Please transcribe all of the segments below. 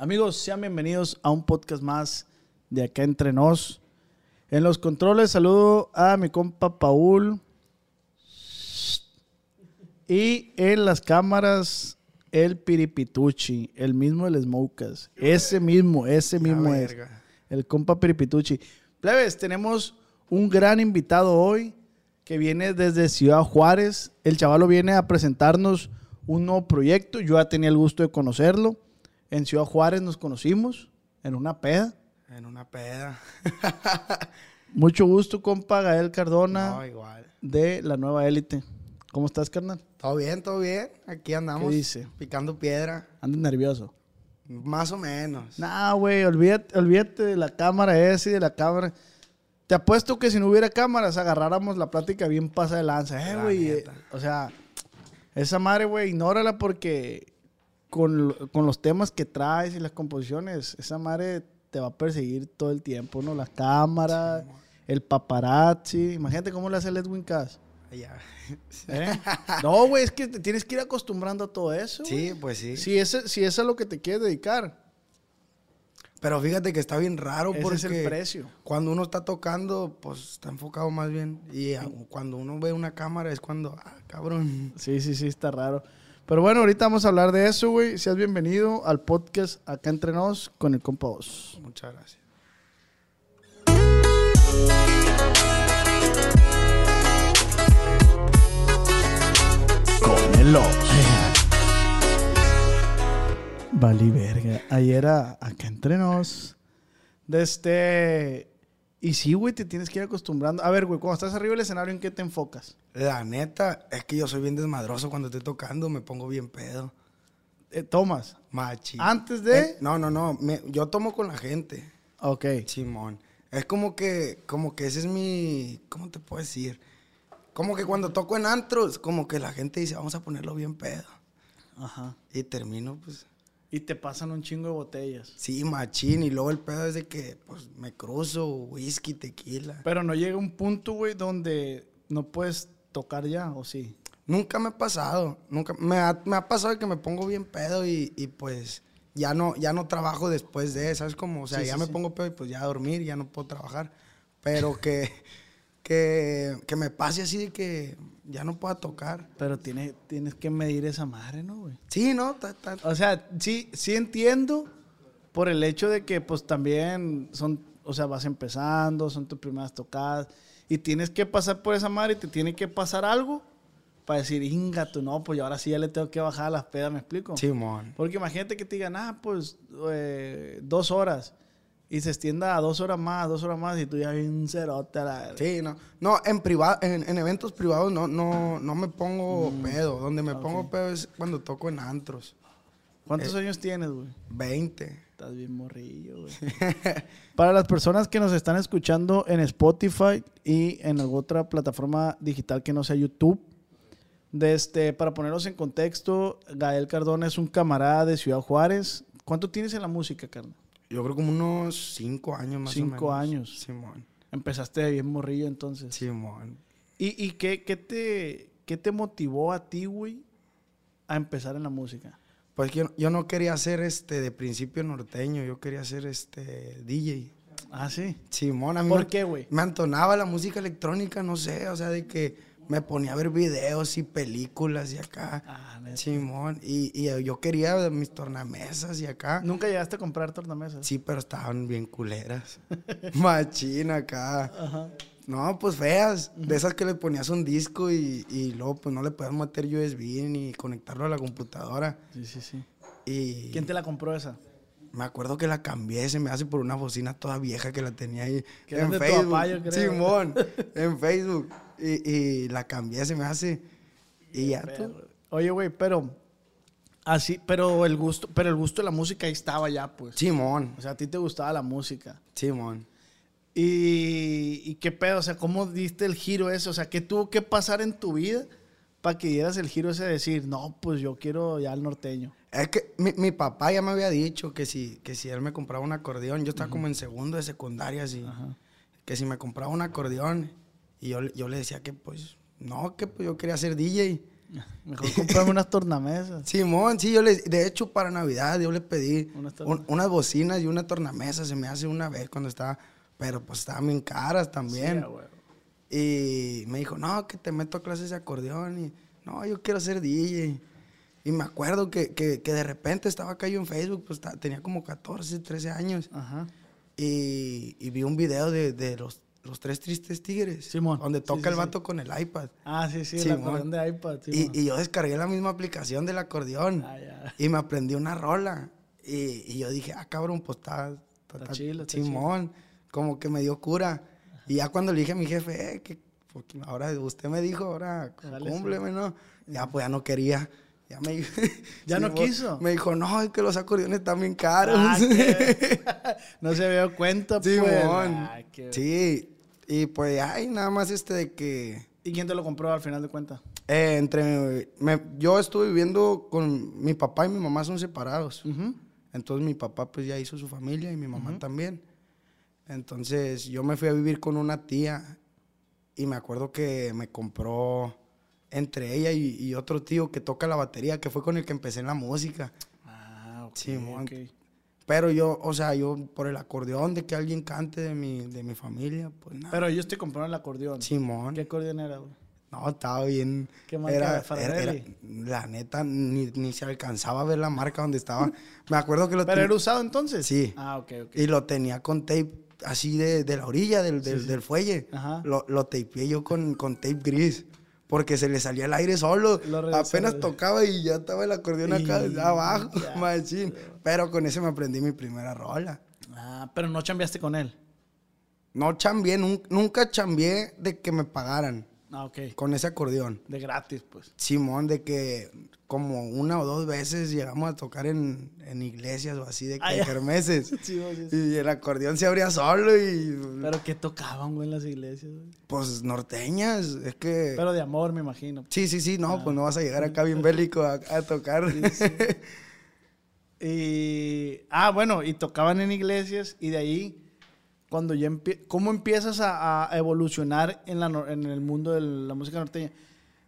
Amigos, sean bienvenidos a un podcast más de acá entre nos. En los controles saludo a mi compa Paul. Y en las cámaras el Piripituchi, el mismo del Smokas. Ese mismo, ese mismo es. El compa Piripituchi. Plebes, tenemos un gran invitado hoy que viene desde Ciudad Juárez. El chavalo viene a presentarnos un nuevo proyecto. Yo ya tenía el gusto de conocerlo. En Ciudad Juárez nos conocimos en una peda. En una peda. Mucho gusto, compa Gael Cardona No, igual. de la nueva élite. ¿Cómo estás, carnal? Todo bien, todo bien. Aquí andamos. ¿Qué dice? Picando piedra. Andas nervioso. Más o menos. Nah, güey, olvídate, olvídate de la cámara esa y de la cámara. Te apuesto que si no hubiera cámaras, agarráramos la plática bien pasa de lanza. Eh, La güey. eh, o sea, esa madre, güey, ignórala porque con, con los temas que traes y las composiciones, esa madre te va a perseguir todo el tiempo, ¿no? La cámara, el paparazzi. Imagínate cómo le hace el Edwin Cass. Ya. ¿eh? No, güey, es que te tienes que ir acostumbrando a todo eso. Sí, pues sí. Si ese, si eso es a lo que te quieres dedicar, Pero fíjate que está bien raro ese porque es el precio. cuando uno está tocando, pues está enfocado más bien. Y cuando uno ve una cámara es cuando, ah, cabrón. Sí, sí, sí, está raro. Pero bueno, ahorita vamos a hablar de eso, güey. Seas bienvenido al podcast Acá Entre Nos con el compa Oz. Muchas gracias. Con el Oz. Vali verga. Ayer a Acá Entre Nos. De este... Y sí, güey, te tienes que ir acostumbrando. A ver, güey, cuando estás arriba del escenario, ¿en qué te enfocas? La neta, es que yo soy bien desmadroso cuando estoy tocando, me pongo bien pedo. Eh, tomas. Machi. ¿Antes de? Eh, no, no, no. me- yo tomo con la gente. Ok. Simón. Es como que, como que ese es mi, ¿cómo te puedo decir? Como que cuando toco en antros, como que la gente dice, vamos a ponerlo bien pedo. Ajá. Y termino, pues, Y te pasan un chingo de botellas. sí, machín. Y luego el pedo es de que, pues, me cruzo, whisky, tequila. Pero no llega un punto, güey, donde no puedes tocar ya, ¿o sí? Nunca me ha pasado, nunca, me ha, me ha pasado que me pongo bien pedo y, y, pues, ya no, ya no trabajo después de, ¿sabes cómo? O sea, Sí, ya sí, me sí. pongo pedo y pues ya a dormir, ya no puedo trabajar. Pero que, que, que me pase así de que ya no pueda tocar. Pero tiene, tienes que medir esa madre, ¿no, güey? Sí, ¿no? Ta- ta- O sea, sí, sí entiendo por el hecho de que, pues, también son, o sea, vas empezando, son tus primeras tocadas, y tienes que pasar por esa madre y te tiene que pasar algo para decir, inga, tú no, pues yo ahora sí ya le tengo que bajar a las pedas, ¿me explico? Simón. Porque imagínate que te digan, ah, pues, eh, dos horas, y se extienda a dos horas más, dos horas más, y tú ya bien cerote a la... Sí, no. No, en privado, en, en eventos privados no, no, no me pongo Mm. pedo. Donde me pongo pedo es cuando toco en antros. ¿Cuántos años tienes, güey? 20. Estás bien morrillo, güey. Para las personas que nos están escuchando en Spotify y en alguna otra plataforma digital que no sea YouTube, de este, para ponerlos en contexto, Gael Cardona es un camarada de Ciudad Juárez. ¿Cuánto tienes en la música, carnal? Yo creo como unos 5 años más Cinco o menos. años. Simón. Empezaste de bien morrillo entonces. Simón. ¿Y, y qué, qué te, qué te motivó a ti, güey, a empezar en la música? Pues yo, yo no quería ser este de principio norteño, yo quería ser este DJ. Ah, sí. Simón, a mí ¿Por me- qué, güey? Me antonaba la música electrónica, no sé, o sea, de que me ponía a ver videos y películas y acá. Ah. Simón, y, y yo quería mis tornamesas y acá. ¿Nunca llegaste a comprar tornamesas? Sí, pero estaban bien culeras. Machina acá. Ajá. No, pues feas. De esas que le ponías un disco y, y luego pues no le podías meter USB ni conectarlo a la computadora. Sí, sí, sí. Y ¿Quién te la compró esa? me acuerdo que la cambié, se me hace por una bocina toda vieja que la tenía ahí en Facebook. Simón, en Facebook. Y, y la cambié, se me hace. Y ya tú. Oye, güey, pero así, pero el gusto, pero el gusto de la música ahí estaba ya, pues. Simón, O sea, a ti te gustaba la música. Simón. Y, y qué pedo, o sea, ¿cómo diste el giro ese? O sea, ¿qué tuvo que pasar en tu vida para que dieras el giro ese de decir, no, pues yo quiero ya el norteño? Es que mi, mi papá ya me había dicho que si, que si él me compraba un acordeón, yo estaba como en segundo de secundaria, así, que si me compraba un acordeón, y yo, le- yo le decía que pues, no, que pues yo quería ser DJ. Mejor comprarme unas tornamesas. Simón, sí, yo le, de hecho para Navidad yo le pedí Unas un- unas bocinas y una tornamesa, se me hace una vez cuando estaba, pero pues estaban bien caras también. Sí. Y me dijo, no, que te meto a clases de acordeón. Y no, yo quiero ser DJ. Y me acuerdo que, que, que de repente estaba acá yo en Facebook, pues tenía como 14, 13 años. Ajá. Y, y vi un video de, de los, los tres tristes tigres. Simón. Donde Sí, toca sí, el sí. vato con el iPad. Ah, sí, sí, el acordeón de iPad. sí, y, y yo descargué la misma aplicación del acordeón. Ah, ya. Y me aprendí una rola. Y, y yo dije, ah, cabrón, pues está... está- Está chilo, Simón. Como que me dio cura. Y ya cuando le dije a mi jefe, eh, que porque ahora usted me dijo, ahora cúmpleme, ¿no? Ya, pues ya no quería. Ya me ¿Ya no pues, quiso? Me dijo, no, es que los acordeones están bien caros. Ah, no se dado cuenta, pues. Simón. Ah, qué- Sí. Y pues, ay, nada más este de que... ¿Y quién te lo compró al final de cuentas? eh, entre... me- yo estuve viviendo con... Mi papá y mi mamá son separados. Entonces mi papá pues ya hizo su familia y mi mamá también. Entonces yo me fui a vivir con una tía y me acuerdo que me compró entre ella y, y otro tío que toca la batería, que fue con el que empecé en la música. Ah, ok. Simón. ok. Pero yo, o sea, yo por el acordeón de que alguien cante de mi, de mi familia, pues nada. Pero ellos te compraron el acordeón. Simón. ¿Qué acordeón era, güey? No, estaba bien. ¿Qué marca? Era, era- era- la neta, ni, ni se alcanzaba a ver la marca donde estaba. Me acuerdo que lo ¿Pero era usado entonces? Sí. Ah, ok, ok. Y lo tenía con tape así de, de la orilla del, del, del fuelle. Ajá. Lo, lo tapeé yo con, con tape gris. Porque se le salía el aire solo. Apenas tocaba y ya estaba el acordeón acá Y abajo, ya, machín. Pero con ese me aprendí mi primera rola. Ah, pero no chambeaste con él. No chambié, nun- nunca chambié de que me pagaran Ah, ok. con ese acordeón. De gratis, pues. Simón, de que como una o dos veces llegamos a tocar en, en iglesias o así, de que Ah, ya. kermeses. Sí, sí, sí. Y el acordeón se abría solo y Pero que tocaban, güey, en las iglesias, güey. Pues norteñas, es que... Pero de amor, me imagino. sí, sí, sí, no, Ah. pues no vas a llegar acá bien bélico a, a tocar. Y. Ah, bueno, y tocaban en iglesias y de ahí, cuando ya empie- ¿Cómo empiezas a, a evolucionar en, la, en el mundo de la música norteña?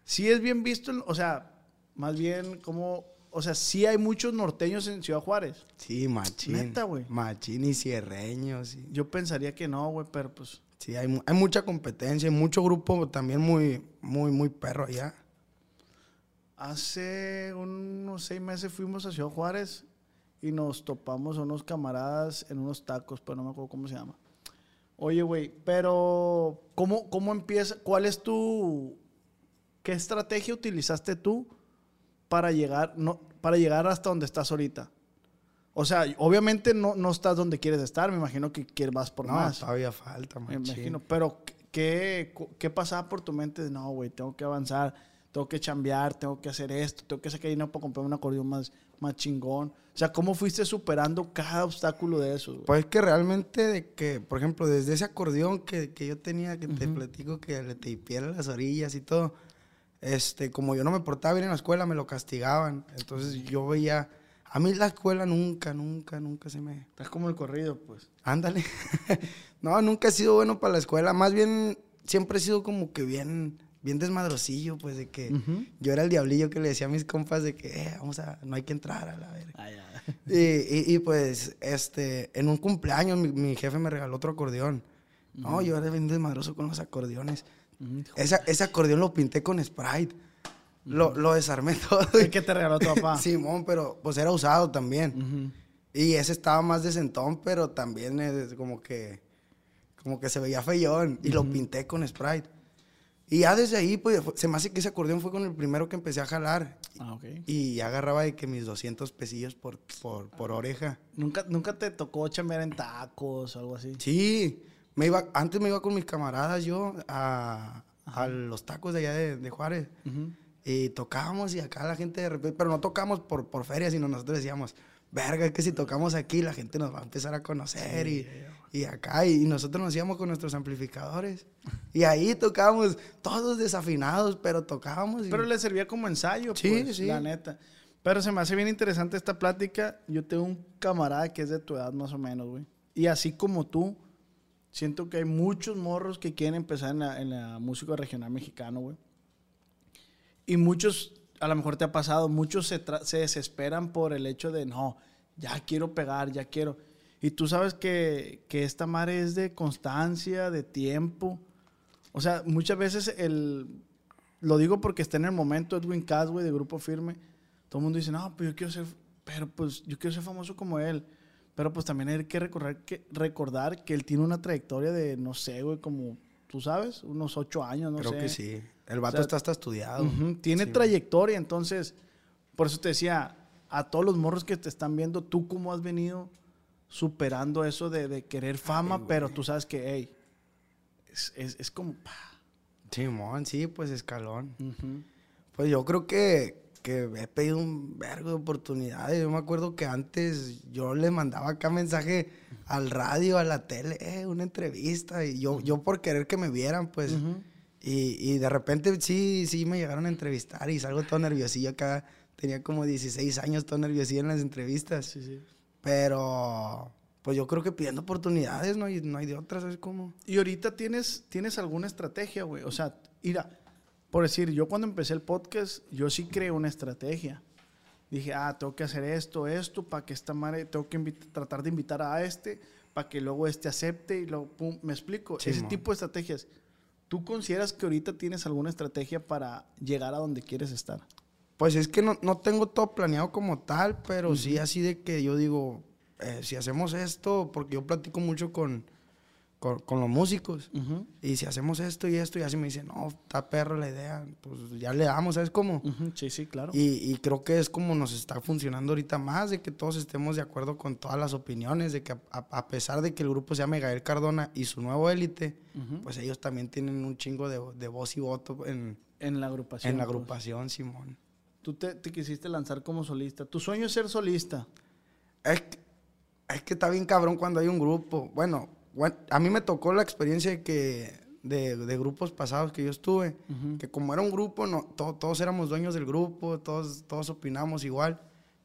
Sí es bien visto, o sea, más bien, como. O sea, sí hay muchos norteños en Ciudad Juárez. sí, machín. Neta, güey. Machín y cierreños. Sí, Yo pensaría que no, güey, pero pues. Sí, hay, hay mucha competencia, hay mucho grupo también muy, muy, muy perro allá. Hace unos seis meses fuimos a Ciudad Juárez y nos topamos a unos camaradas en unos tacos, pero no me acuerdo cómo se llama. Oye, güey, pero ¿cómo, ¿cómo empieza? ¿Cuál es tu... ¿Qué estrategia utilizaste tú para llegar, no, para llegar hasta donde estás ahorita? O sea, obviamente no, no estás donde quieres estar, me imagino que quieres vas por no, más. todavía falta, Me machín. imagino, pero ¿qué, qué pasaba por tu mente? No, güey, tengo que avanzar, tengo que chambear, tengo que hacer esto, tengo que sacar dinero para comprarme un acordeón más, más chingón. O sea, ¿cómo fuiste superando cada obstáculo de esos? güey? Pues que realmente de que, por ejemplo, desde ese acordeón que, que yo tenía, que te platico que le tapeé las orillas y todo, este, como yo no me portaba bien en la escuela, me lo castigaban. Entonces yo veía, a mí la escuela nunca, nunca, nunca se me... Estás como el corrido, pues. Ándale. no, nunca he sido bueno para la escuela. Más bien, siempre he sido como que bien, bien desmadrosillo, pues de que Ujú. yo era el diablillo que le decía a mis compas de que, eh, vamos a, no hay que entrar a la verga. Ah, ya. Y, y- y, pues, este, en un cumpleaños mi, mi jefe me regaló otro acordeón. No, yo era bien desmadroso con los acordeones. Esa- ese acordeón lo pinté con Sprite. Lo, lo desarmé todo. ¿El que te regaló tu papá? Simón, pero pues era usado también. Y ese estaba más decentón, pero también es como que, como que se veía feyón. Y lo pinté con Sprite. Y ya desde ahí, pues, se me hace que ese acordeón fue con el primero que empecé a jalar. Ah, ok. Y ya agarraba de que mis 200 pesillos por, por, por oreja. ¿Nunca, ¿Nunca te tocó chambear en tacos o algo así? Sí, me iba, antes me iba con mis camaradas yo a, a los tacos de allá de, de Juárez. Y tocábamos y acá la gente de repente, pero no tocamos por, por feria, sino nosotros decíamos, verga, es que si tocamos aquí la gente nos va a empezar a conocer y, y, acá, y, nosotros nos íbamos con nuestros amplificadores. Y ahí tocábamos todos desafinados, pero tocábamos. Pero le servía como ensayo, sí, pues, sí. la neta. Pero se me hace bien interesante esta plática. Yo tengo un camarada que es de tu edad más o menos, güey. Y así como tú, siento que hay muchos morros que quieren empezar en la, en la música regional mexicano, güey. Y muchos, a lo mejor te ha pasado, muchos se, se desesperan por el hecho de, no, ya quiero pegar, ya quiero. Y tú sabes que, que esta madre es de constancia, de tiempo. O sea, muchas veces el... Lo digo porque está en el momento Edwin Cass, güey, de Grupo Firme. Todo el mundo dice, no, pues yo quiero ser... Pero pues yo quiero ser famoso como él. Pero pues también hay que recordar que, recordar que él tiene una trayectoria de, no sé, güey, como, tú sabes, unos ocho años, no Creo sé. Creo que sí. El vato está hasta estudiado. tiene trayectoria, entonces, por eso te decía, a todos los morros que te están viendo, tú cómo has venido superando eso de, querer fama, pero tú sabes que, hey, es, es, es como... Simón, sí, pues escalón. Pues yo creo que, que he pedido un vergo de oportunidades. Yo me acuerdo que antes yo le mandaba acá mensaje al radio, a la tele, eh, una entrevista. Y yo, yo por querer que me vieran, pues y, y, de repente sí, sí me llegaron a entrevistar y salgo todo nerviosillo acá. Tenía como 16 años todo nerviosillo en las entrevistas. Sí, sí. Pero, pues yo creo que pidiendo oportunidades no hay, no hay de otras, ¿sabes cómo? Y ahorita tienes, tienes alguna estrategia, güey. O sea, mira, por decir, yo cuando empecé el podcast, yo sí creé una estrategia. Dije, ah, tengo que hacer esto, esto, para que esta madre, tengo que tratar de invitar a este, para que luego este acepte y luego, pum, me explico. Ese tipo de estrategias. ¿Tú consideras que ahorita tienes alguna estrategia para llegar a donde quieres estar? Pues es que no, no tengo todo planeado como tal, pero sí así de que yo digo, eh, si hacemos esto, porque yo platico mucho con, con, los músicos. Y si hacemos esto y esto, y así me dicen, no, está perro la idea, pues ya le damos, ¿sabes cómo? Sí, sí, claro. Y, y, creo que es como nos está funcionando ahorita más, de que todos estemos de acuerdo con todas las opiniones, de que a, pesar de que el grupo se llama Gael Cardona y su nuevo élite, pues ellos también tienen un chingo de, de voz y voto en, en la agrupación. En la pues. agrupación, Simón. Tú te, te, quisiste lanzar como solista. ¿Tu sueño es ser solista? Es que, es que está bien cabrón cuando hay un grupo. Bueno, bueno, a mí me tocó la experiencia de que de, de grupos pasados que yo estuve, que como era un grupo, no, todos éramos dueños del grupo, todos, todos opinamos igual.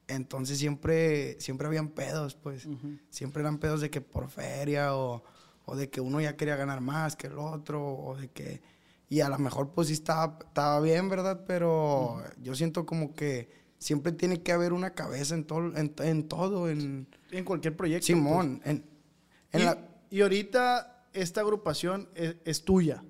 Entonces siempre, siempre habían pedos, pues. Siempre eran pedos de que por feria o, o, de que uno ya quería ganar más que el otro o de que... Y a lo mejor pues sí estaba, estaba bien, ¿verdad? Pero yo siento como que siempre tiene que haber una cabeza en todo, en, en todo, en... En cualquier proyecto. Simón, pues. en, en la y ahorita esta agrupación es, tuya.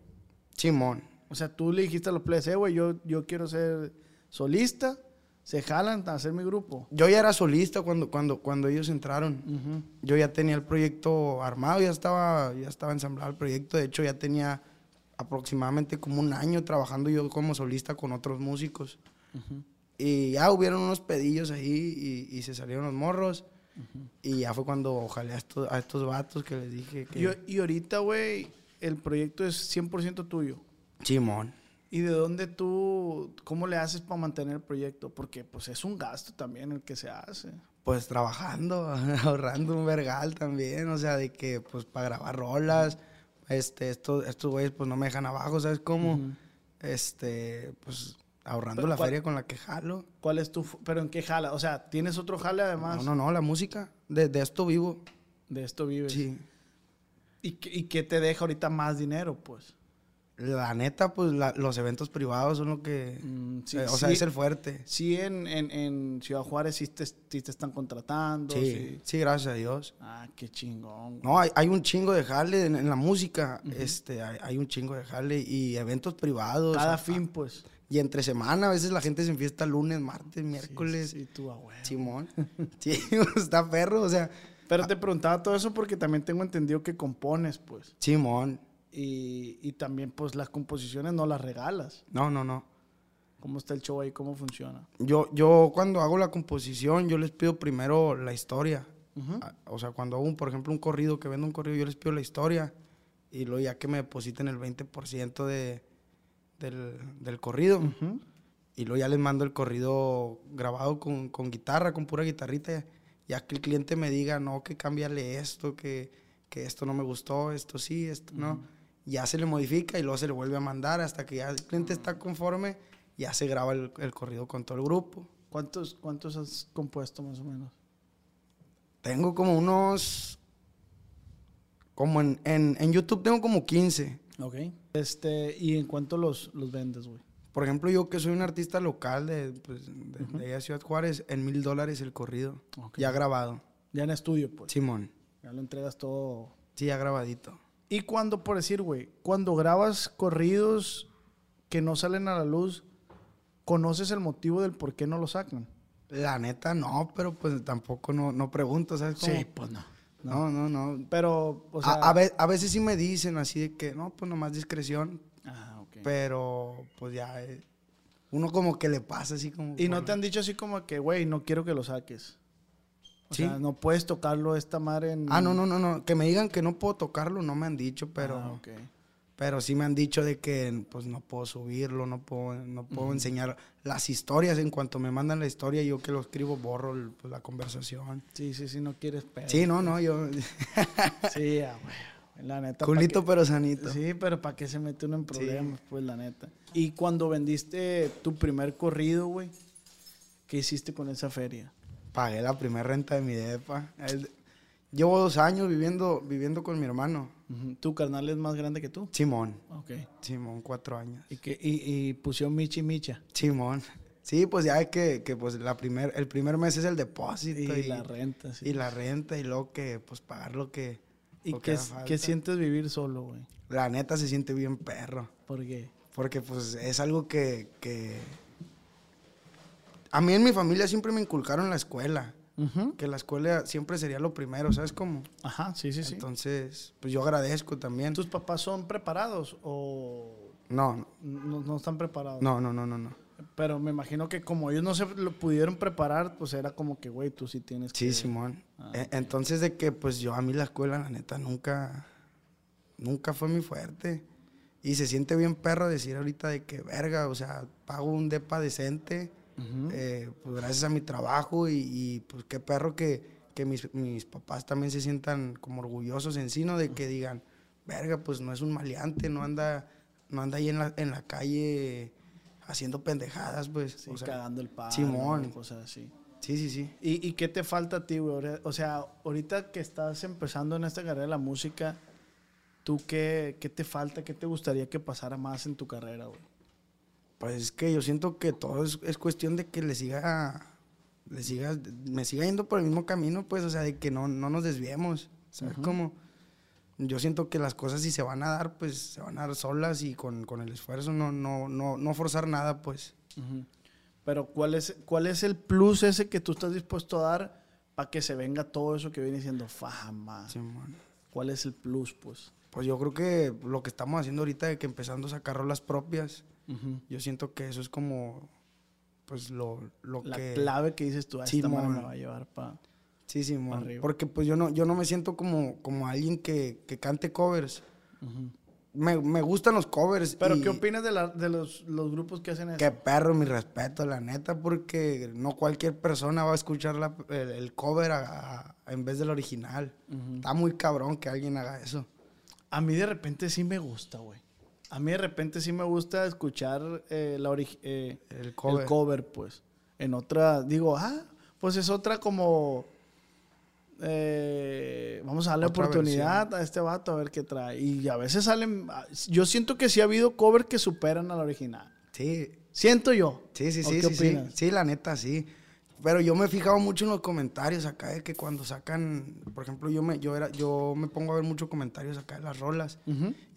Simón. O sea, tú le dijiste a los players, eh, güey, yo, yo quiero ser solista. Se jalan a hacer mi grupo. Yo ya era solista cuando, cuando, cuando ellos entraron. Yo ya tenía el proyecto armado, ya estaba, ya estaba ensamblado el proyecto. De hecho, ya tenía aproximadamente como un año trabajando yo como solista con otros músicos. Y ya hubieron unos pedillos ahí y, y se salieron los morros. Y ya fue cuando ojalá a estos, a estos vatos que les dije que... Y, ahorita, güey, el proyecto es 100% tuyo. Simón. ¿Y de dónde tú, cómo le haces para mantener el proyecto? Porque pues es un gasto también el que se hace. Pues trabajando, ahorrando un vergal también, o sea, de que pues para grabar rolas, este, estos, estos güeyes pues no me dejan abajo, ¿sabes cómo? Este, pues Ahorrando la feria con la que jalo. ¿Cuál es tu... pero en qué jala? O sea, ¿tienes otro jale además? No, no, no, la música. De, esto vivo. De esto vives. Sí. ¿Y, qué te deja ahorita más dinero, pues? La neta, pues los eventos privados son lo que... Mm, eh, o sea, es el fuerte. Sí, en, en, Ciudad Juárez sí te, te, están contratando. Sí, sí, gracias a Dios. Ah, qué chingón. No, hay, hay un chingo de jale en, la música. este hay, hay, un chingo de jale y eventos privados. Cada fin, pues. Y entre semana, a veces la gente se enfiesta lunes, martes, miércoles. Sí, tú, a Simón. sí, está perro, o sea. Pero te preguntaba todo eso porque también tengo entendido que compones, pues. Simón. Y, y también, pues, las composiciones no las regalas. No, no, no. ¿Cómo está el show ahí? ¿Cómo funciona? Yo, yo cuando hago la composición, yo les pido primero la historia. Ah, o sea, cuando hago, un, por ejemplo, un corrido, que vendo un corrido, yo les pido la historia. Y luego ya que me depositen el 20% de del, del corrido. Y luego ya les mando el corrido grabado con, con guitarra, con pura guitarrita. Ya que el cliente me diga, no, que cámbiale esto, que, que esto no me gustó, esto sí, esto no. Ya se le modifica y luego se le vuelve a mandar hasta que ya el cliente está conforme, ya se graba el, el corrido con todo el grupo. ¿Cuántos, ¿Cuántos has compuesto más o menos? Tengo como unos... Como en, en, en YouTube tengo como 15. Ok. Este, ¿y en cuánto los, los vendes, güey? Por ejemplo, yo que soy un artista local de, pues, de, de allá de Ciudad Juárez, en mil dólares el corrido. Ya grabado. Ya en estudio, pues. Simón. Ya lo entregas todo. Sí, ya grabadito. Y cuando, por decir, güey, cuando grabas corridos que no salen a la luz, ¿conoces el motivo del por qué no lo sacan? La neta no, pero pues tampoco no, no pregunto, ¿sabes? cómo? pues no. No, no, no. Pero, o sea... a, a ve- a veces sí me dicen así de que, no, pues nomás discreción, Ah, ok. pero pues ya, eh, uno como que le pasa así como... Y no te han dicho así como que, güey, no quiero que lo saques. O Sí. sea, no puedes tocarlo esta madre en... Ah, no, no, no, no, que me digan que no puedo tocarlo, no me han dicho, pero... Ah, ok. Pero sí me han dicho de que pues no puedo subirlo, no puedo, no puedo enseñar las historias. En cuanto me mandan la historia, yo que lo escribo, borro el- pues, la conversación. Sí, sí, sí, no quieres pedo. Sí, no, no, yo... Sí, ah, güey. La neta. ¿pa' Culito qué? pero sanito. Sí, pero ¿para qué se mete uno en problemas? Pues la neta. Y cuando vendiste tu primer corrido, güey, ¿qué hiciste con esa feria? Pagué la primera renta de mi depa. Llevo dos años viviendo, viviendo con mi hermano. ¿Tu carnal es más grande que tú? Simón. Ok. Simón, cuatro años. Y, que, y, y Michi Micha. Simón. Sí, pues ya es que, que pues la primer, el primer mes es el depósito. Y, Y, la renta, sí. y la renta y luego que pues pagar lo que... ¿Y lo qué, qué sientes vivir solo, güey? La neta se siente bien perro. ¿Por qué? Porque pues es algo que, que... A mí en mi familia siempre me inculcaron la escuela. Que la escuela siempre sería lo primero, ¿sabes cómo? Ajá, sí, sí, sí. Entonces, pues yo agradezco también. ¿Tus papás son preparados o No, no, no están preparados? no, no, no, no, no. Pero me imagino que como ellos no se lo pudieron preparar, pues era como que, güey, tú sí tienes Sí, que... Simón. Ah, E- Entonces de que pues yo a mí la escuela, la neta, nunca, nunca fue mi fuerte. Y se siente bien perro decir ahorita de que, verga, o sea, pago un depa decente, Eh, pues gracias a mi trabajo y, y, pues qué perro que, que mis, mis papás también se sientan como orgullosos en sí, ¿no? De que digan, verga, pues no es un maleante, no anda, no anda ahí en la, en la calle haciendo pendejadas, pues. Sí, o sea, cagando el palo, Simón. cosas así. sí, sí, sí. ¿Y, ¿Y qué te falta a ti, güey? O sea, ahorita que estás empezando en esta carrera de la música, ¿tú qué, qué te falta? ¿Qué te gustaría que pasara más en tu carrera, güey? Pues es que yo siento que todo es, es cuestión de que le siga, le siga, me siga yendo por el mismo camino, pues, o sea, de que no, no nos desviemos, ¿sabes cómo? Yo siento que las cosas si se van a dar, pues, se van a dar solas y con, con el esfuerzo, no, no, no, no forzar nada, pues. Pero ¿cuál es, ¿cuál es el plus ese que tú estás dispuesto a dar para que se venga todo eso que viene siendo fama? Simón. ¿Cuál es el plus, pues? Pues yo creo que lo que estamos haciendo ahorita de que empezando a sacar rolas propias, yo siento que eso es como, pues, lo, lo La que... clave que dices tú, a esta madre Simón. me va a llevar para... Sí, sí, Pa' arriba. Porque pues yo no, yo no me siento como, como alguien que, que cante covers. me, me gustan los covers. Pero y ¿qué opinas de, la- de los, los grupos que hacen eso? Qué perro, mi respeto, la neta, porque no cualquier persona va a escuchar la- el, el cover a- a- en vez del original. Está muy cabrón que alguien haga eso. A mí de repente sí me gusta, güey. A mí de repente sí me gusta escuchar eh, la eh, El cover. el cover, pues. En otra, digo, ah, pues es otra como... eh, vamos a darle Otra oportunidad a este vato a ver qué trae. Y a veces salen... ah, Yo siento que sí ha habido cover que superan al original. Sí, Siento yo. sí, sí, ¿O sí, qué sí? Sí, la neta, sí. Pero yo me he fijado mucho en los comentarios acá de que cuando sacan, por ejemplo, yo me, yo era, yo me pongo a ver muchos comentarios acá de las rolas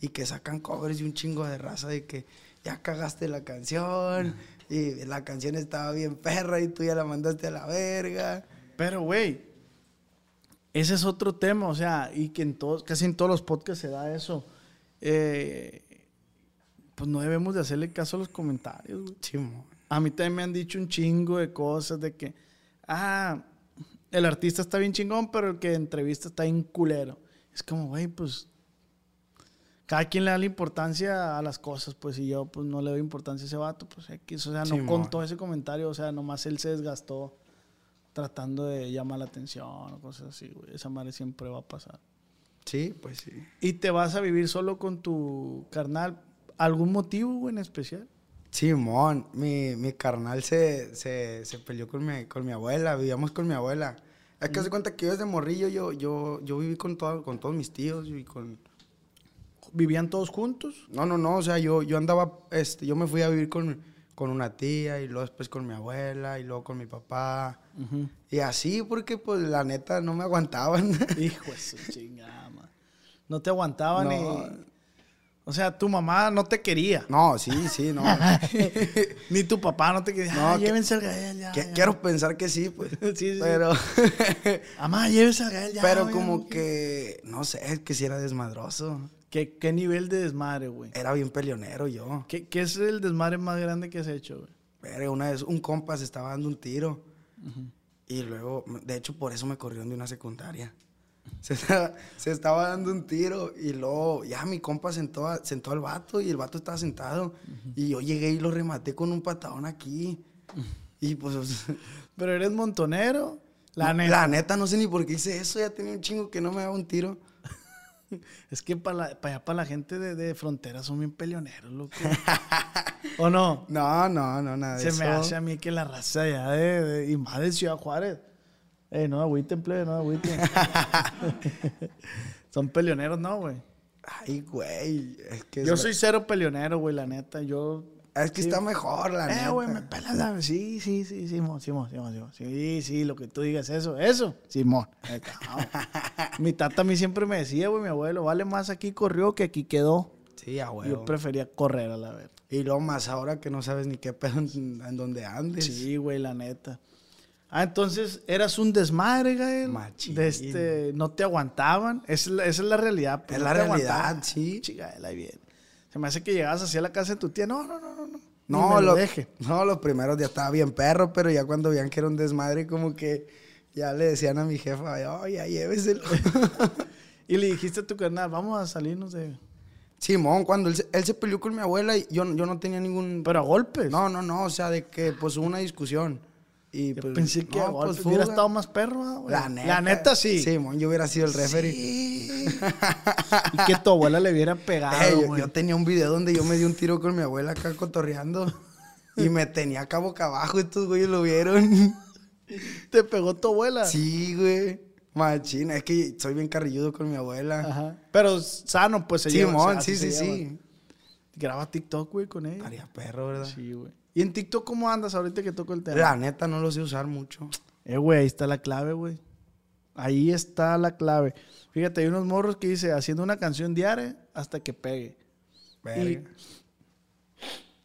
y que sacan covers y un chingo de raza de que ya cagaste la canción y la canción estaba bien perra y tú ya la mandaste a la verga. Pero, güey, ese es otro tema, o sea, y que en todos, casi en todos los podcasts se da eso. Eh, pues no debemos de hacerle caso a los comentarios, güey. Chimo. A mí también me han dicho un chingo de cosas de que, ah, el artista está bien chingón, pero el que entrevista está bien culero. Es como, güey, pues, cada quien le da la importancia a las cosas, pues, y yo, pues, no le doy importancia a ese vato, pues, X, o sea, no Simón. contó ese comentario, o sea, nomás él se desgastó tratando de llamar la atención o cosas así, güey. Esa madre siempre va a pasar. Sí, pues sí. ¿Y te vas a vivir solo con tu carnal? ¿Algún motivo, güey, en especial? Simón, mi, mi carnal se, se, se peleó con mi, con mi abuela, vivíamos con mi abuela. Es que se cuenta que yo desde morrillo, yo, yo, yo viví con, todo, con todos mis tíos y con... ¿Vivían todos juntos? No, no, no, o sea, yo, yo andaba, este, yo me fui a vivir con, con una tía y luego después con mi abuela y luego con mi papá. Y así, porque pues la neta no me aguantaban. Hijo de su chingada, man. No te aguantaban No. ni... O sea, tu mamá no te quería. no, sí, sí, no. Ni tu papá no te quería. No, que- llévense al Gael ya. Que- ya. quiero pensar que sí, pues. Sí, sí. Pero, Mamá, llévense al Gael ya. pero ya, como que, no sé, que si era desmadroso. ¿Qué, qué nivel de desmadre, güey? Era bien peleonero yo. ¿Qué, ¿Qué es el desmadre más grande que has hecho, güey? Pero una vez un compa se estaba dando un tiro. Y luego, de hecho, por eso me corrieron de una secundaria. Se estaba, se estaba dando un tiro y luego ya mi compa sentó, a- sentó al vato y el vato estaba sentado. Y yo llegué y lo rematé con un patadón aquí. Y pues, Pero eres montonero. La la, neta. neta. no sé ni por qué hice eso. Ya tenía un chingo que no me daba un tiro. Es que para allá, para la gente de, de frontera son bien peleoneros, loco. ¿O no? No, no, no, nada de Se eso. me hace a mí que la raza allá de, de- y más de Ciudad Juárez. Eh, no agüiten, plebe, no agüiten. Son peleoneros, ¿no, güey? Ay, güey. Es que, Yo es, soy cero peleonero, güey, la neta. Yo. es que sí. está mejor, la Eh, neta. güey, me pelas la. Sí, sí, sí, Simón, Simón, Simón, Simón. Sí, sí, lo que tú digas, eso, eso, Simón. Mi tata a mí siempre me decía, güey, mi abuelo, vale más aquí corrió que aquí quedó. Sí, a Yo prefería correr a la vez. Y luego más ahora que no sabes ni qué pedo en, en donde andes. Sí, güey, la neta. Ah, entonces eras un desmadre, Gael. Machín. De este, no te aguantaban. Esa es la, esa es la realidad. pues, Es no la realidad, aguantaban. sí. Chica, ahí viene. Se me hace que llegabas así a la casa de tu tía. No, no, no, no. No, No, me lo lo- deje. no, los primeros días estaba bien perro, pero ya cuando veían que era un desmadre, como que ya le decían a mi jefa, ay, ya lléveselo. Y le dijiste a tu carnal, vamos a salirnos de. Simón, cuando él se, él se peleó con mi abuela, y yo, yo no tenía ningún... Pero a golpes. No, no, no, o sea, de que pues hubo una discusión. Y Yo pues, pensé que no, a pues, hubiera estado más perro, güey. La neta. La neta sí. Simón, yo hubiera sido el referee. Sí. y que tu abuela le hubiera pegado, yo, tenía un video donde yo me di un tiro con mi abuela acá cotorreando. Y me tenía acá boca abajo, estos güeyes lo vieron. Te pegó tu abuela. Sí, güey. Machina, es que soy bien carrilludo con mi abuela. Ajá. Pero sano, pues se lleva, Simón, así sí, se sí, llevan. sí. Graba TikTok, güey, con ella. Haría perro, ¿verdad? Sí, güey. ¿Y en TikTok cómo andas ahorita que toco el tema? La neta no lo sé usar mucho. Eh, güey, ahí está la clave, güey. Ahí está la clave. Fíjate, hay unos morros que dice haciendo una canción diaria hasta que pegue. Verga.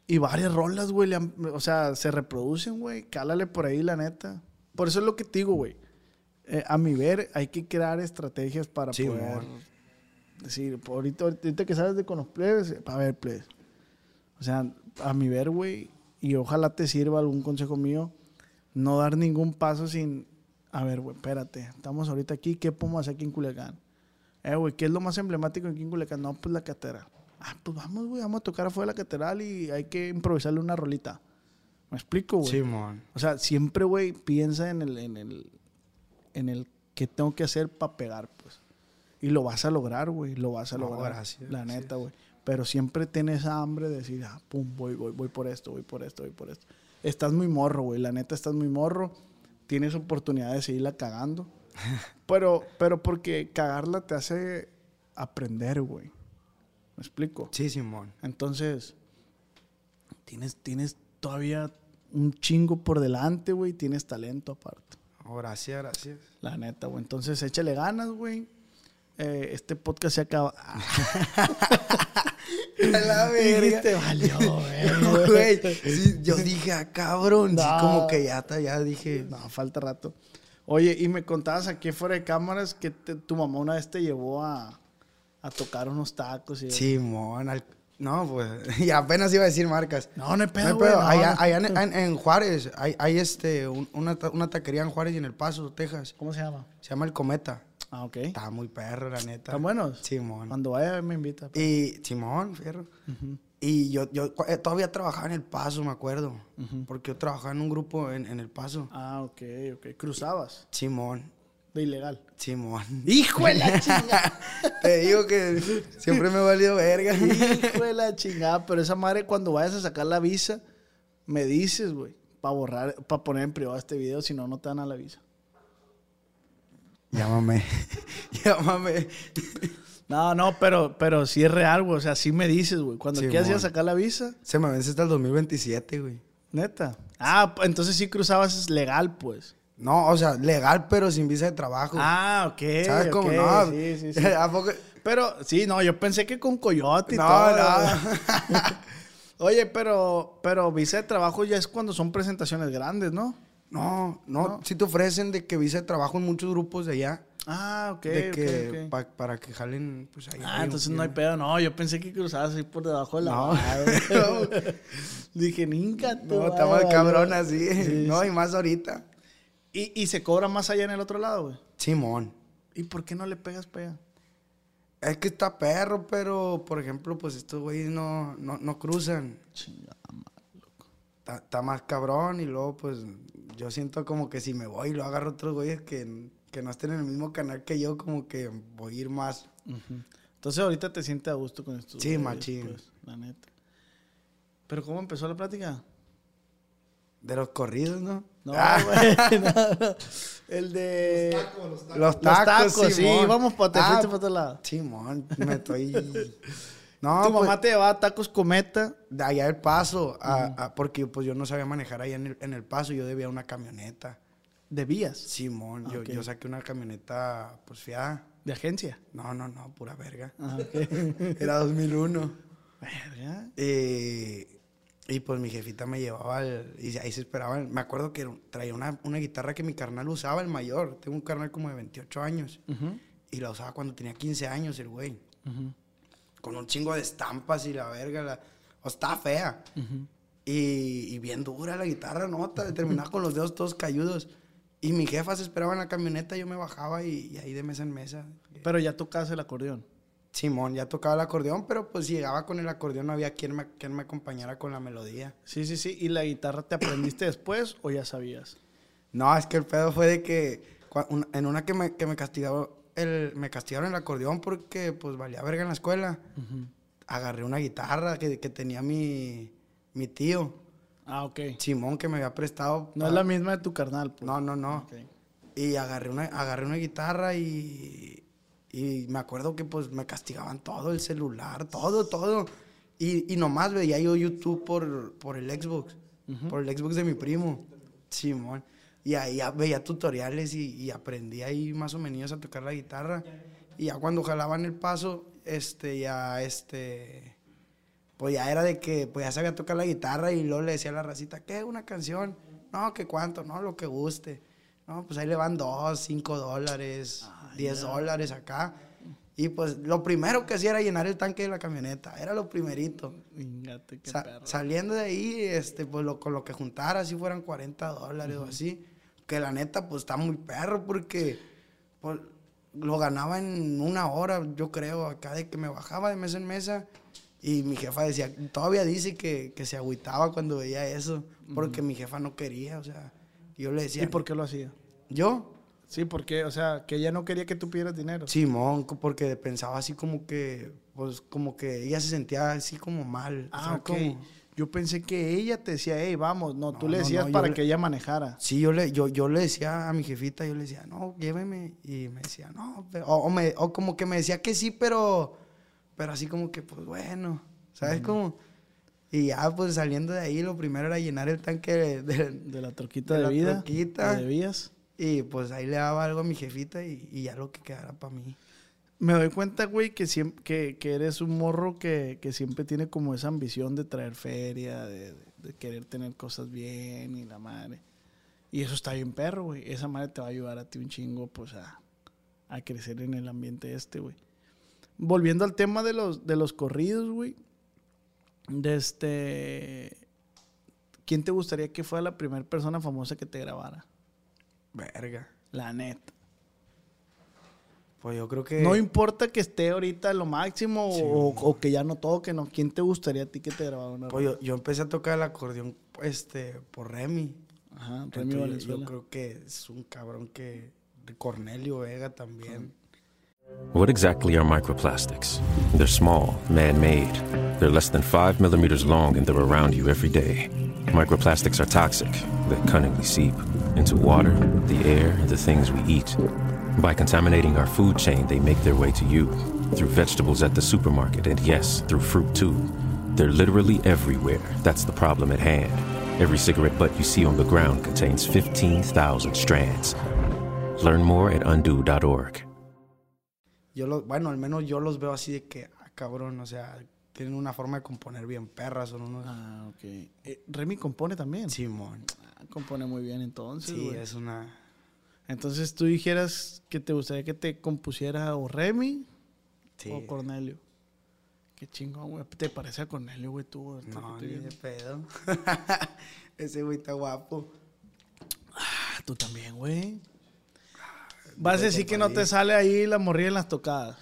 Y varias rolas, güey, o sea, se reproducen, güey. Cálale por ahí, la neta. Por eso es lo que te digo, güey. Eh, a mi ver, hay que crear estrategias para Sí, poder decir, ahorita, ahorita que sabes de con los plebes, para ver, plebes. O sea, a mi ver, güey, y ojalá te sirva algún consejo mío, no dar ningún paso sin, a ver, güey, espérate, estamos ahorita aquí, ¿qué podemos hacer aquí en Culiacán? Eh, güey, ¿qué es lo más emblemático aquí en Culiacán? No, pues la catedral. Ah, pues vamos, güey, vamos a tocar afuera de la catedral y hay que improvisarle una rolita. ¿Me explico, güey? Simón. O sea, siempre, güey, piensa en el, en el, en el que tengo que hacer para pegar, pues. Y lo vas a lograr, güey, lo vas a No, lograr. gracias, La neta, güey. Pero siempre tienes hambre de decir, ah, pum, voy, voy, voy por esto, voy por esto, voy por esto. Estás muy morro, güey, la neta estás muy morro. Tienes oportunidad de seguirla cagando. pero, pero porque cagarla te hace aprender, güey. ¿Me explico? Sí, Simón. Entonces, tienes, tienes todavía un chingo por delante, güey. Tienes talento aparte. Oh, gracias, gracias. La neta, güey. Entonces, échale ganas, güey. Eh, este podcast se acaba. la Dijiste, valió, güey. Sí, yo dije, ah, cabrón. Sí, No. como que ya ya dije. No, falta rato. Oye, y me contabas aquí fuera de cámaras que te- tu mamá una vez te llevó a, a tocar unos tacos y Simón. al- No, pues. Y apenas iba a decir marcas. No, no hay pedo, No hay pedo. no, allá no. allá en, en- en Juárez hay, hay este, un- una, una taquería en Juárez y en El Paso, Texas. ¿Cómo se llama? Se llama El Cometa. Ah, ok. Estaba muy perro, la neta. ¿Están buenos? Simón. Cuando vaya me invita. Y Simón, fierro. Y yo, yo eh, todavía trabajaba en El Paso, me acuerdo. Porque yo trabajaba en un grupo en, en El Paso. Ah, ok, ok. Cruzabas Simón. de ilegal. Simón. ¡Hijo de la chingada! Te digo que siempre me ha valido verga. ¡Hijo de la chingada! Pero esa madre, cuando vayas a sacar la visa, me dices, güey. Para borrar, para poner en privado este video, si no, no te dan a la visa. Llámame. Llámame. No, no, pero, pero sí es real, güey. O sea, sí me dices, güey. Cuando Simón. quieras ir a sacar la visa, Se me vence hasta el 2027, güey. neta. Ah, entonces sí cruzabas legal, pues. No, o sea, legal, pero sin visa de trabajo. Ah, ok. ¿Sabes cómo? ok, No. Sí, sí, sí. ¿A poco? Pero, sí, no, yo pensé que con coyote y No, todo. no. Oye, pero, pero visa de trabajo ya es cuando son presentaciones grandes, ¿no? No, no, Si te ofrecen de que visa de trabajo en muchos grupos de allá. Ah, ok, de que ok. pa- para que jalen, pues ahí. Ah, entonces no hay pedo. No, yo pensé que cruzabas así por debajo de la No. Dije, ninca tú. No, está más ah, cabrón vale". así. Sí, no, sí. y más ahorita. ¿Y, y se cobra más allá en el otro lado, güey. Simón. ¿Y por qué no le pegas pega? Es que está perro, pero, por ejemplo, pues estos güeyes no, no, no cruzan. Chingada Está, está más cabrón y luego, pues, yo siento como que si me voy y lo agarro otros güeyes que, que no estén en el mismo canal que yo, como que voy a ir más. Entonces ahorita te sientes a gusto con esto. Sí, machín. la neta. ¿Pero cómo empezó la plática? De los corridos, ¿no? No, Ah, güey. no, no. El de. los Los tacos, tacos, sí. Vamos para te Ah, fuiste para otro lado. Simón, me estoy... No, tu pues, mamá te llevaba tacos cometa. de allá el paso, a- a- porque pues yo no sabía manejar allá en el, en el paso, yo debía una camioneta. De vías. Simón, yo, Ok. yo saqué una camioneta, pues fiada. De agencia. No, no, no, pura verga. Ah, ok. Era 2001. Verga. Eh, y pues mi jefita me llevaba al- y ahí se esperaban. Me acuerdo que traía una, una guitarra que mi carnal usaba, el mayor. Tengo un carnal como de 28 años. Ujú, Y la usaba cuando tenía 15 años el güey. ujú, Con un chingo de estampas y la verga. La, o estaba fea. ujú. Y, y bien dura la guitarra, nota. Terminaba con los dedos todos cayudos. Y mi jefa se esperaba en la camioneta, yo me bajaba y, y ahí de mesa en mesa. Pero ya tocabas el acordeón. Simón ya tocaba el acordeón, pero pues llegaba con el acordeón no había quien me, quien me acompañara con la melodía. Sí, sí, sí. ¿Y la guitarra te aprendiste después o ya sabías? No, es que el pedo fue de que en una que me, que me castigaba el, me castigaron el acordeón porque pues valía verga en la escuela. Agarré una guitarra que, que tenía mi, mi tío, Ah, ok. Simón, que me había prestado. No es la misma de tu carnal. pues. No, no, no. Y agarré una, agarré una guitarra y, y me acuerdo que pues me castigaban todo, el celular, todo, todo. Y, y nomás veía yo YouTube por, por el Xbox, por el Xbox de mi primo, Simón. Y ahí ya veía tutoriales y, y aprendí ahí más o menos a tocar la guitarra. Y ya cuando jalaban el paso, este, ya, este, pues ya era de que, pues ya sabía tocar la guitarra y luego le decía a la racita, ¿qué? ¿Una canción? No, que cuánto, no, lo que guste. No, pues ahí le van dos, cinco dólares, diez dólares acá. Y pues lo primero que hacía era llenar el tanque de la camioneta, era lo primerito. Sa- perro. saliendo de ahí, este, pues lo, con lo que juntara, si fueran 40 dólares o así. Que la neta, pues está muy perro porque pues, lo ganaba en una hora, yo creo, acá de que me bajaba de mesa en mesa. Y mi jefa decía, todavía dice que, que se agüitaba cuando veía eso, porque mi jefa no quería, o sea, yo le decía, ¿Y por qué lo hacía? ¿yo? Sí, porque, o sea, que ella no quería que tú pidieras dinero. Simón, porque pensaba así como que, pues como que ella se sentía así como mal. o Ah, sea, ok. como- Yo pensé que ella te decía, hey, vamos. No, tú No, le no, decías no, yo para le- que ella manejara. Sí, yo le, yo, yo le decía a mi jefita, yo le decía, no, lléveme. Y me decía, no, o, o me- o como que me decía que sí, pero, pero así como que, pues bueno, ¿sabes cómo? Y ya, pues saliendo de ahí, lo primero era llenar el tanque de, de- De la troquita De de, la vida. troquita. de vías. y pues ahí le daba algo a mi jefita y, y ya lo que quedara para mí. Me doy cuenta, güey, que, siem- que, que eres un morro que, que siempre tiene como esa ambición de traer feria, de, de- de querer tener cosas bien y la madre. Y eso está bien perro, güey. Esa madre te va a ayudar a ti un chingo, pues, a, a crecer en el ambiente este, güey. Volviendo al tema de los, de los corridos, güey. De este... ¿Quién te gustaría que fuera la primera persona famosa que te grabara? Verga. La neta. Pues yo creo que. No importa que esté ahorita lo máximo o, o que ya no toque, ¿no? ¿Quién te gustaría a ti que te grabara una Pues yo, yo empecé a tocar el acordeón este, por Remy. Ajá, Remy Entonces, Valenzuela. Yo creo que es un cabrón que. Cornelio Vega también. What exactly are microplastics? They're small, man made. They're less than five millimeters long and they're around you every day. Microplastics are toxic. They cunningly seep into water, the air, and the things we eat. By contaminating our food chain, they make their way to you through vegetables at the supermarket, and yes, through fruit too. They're literally everywhere. That's the problem at hand. Every cigarette butt you see on the ground contains 15,000 strands. Learn more at undo.org. Yo los, bueno, al menos yo los veo así de que, ah, cabrón, o sea, tienen una forma de componer bien perras, son unos. Ah, ok. Eh, Remy compone también. Simón. Ah, compone muy bien entonces, Sí, güey. es una. Entonces tú dijeras que te gustaría que te compusiera o Remy Sí. o Cornelio. Qué chingón, güey. ¿Te parece a Cornelio, güey, tú? No, ni de pedo. Ese güey está guapo. Ah, tú también, güey. Vas a decir que no te sale ahí la morrilla en las tocadas.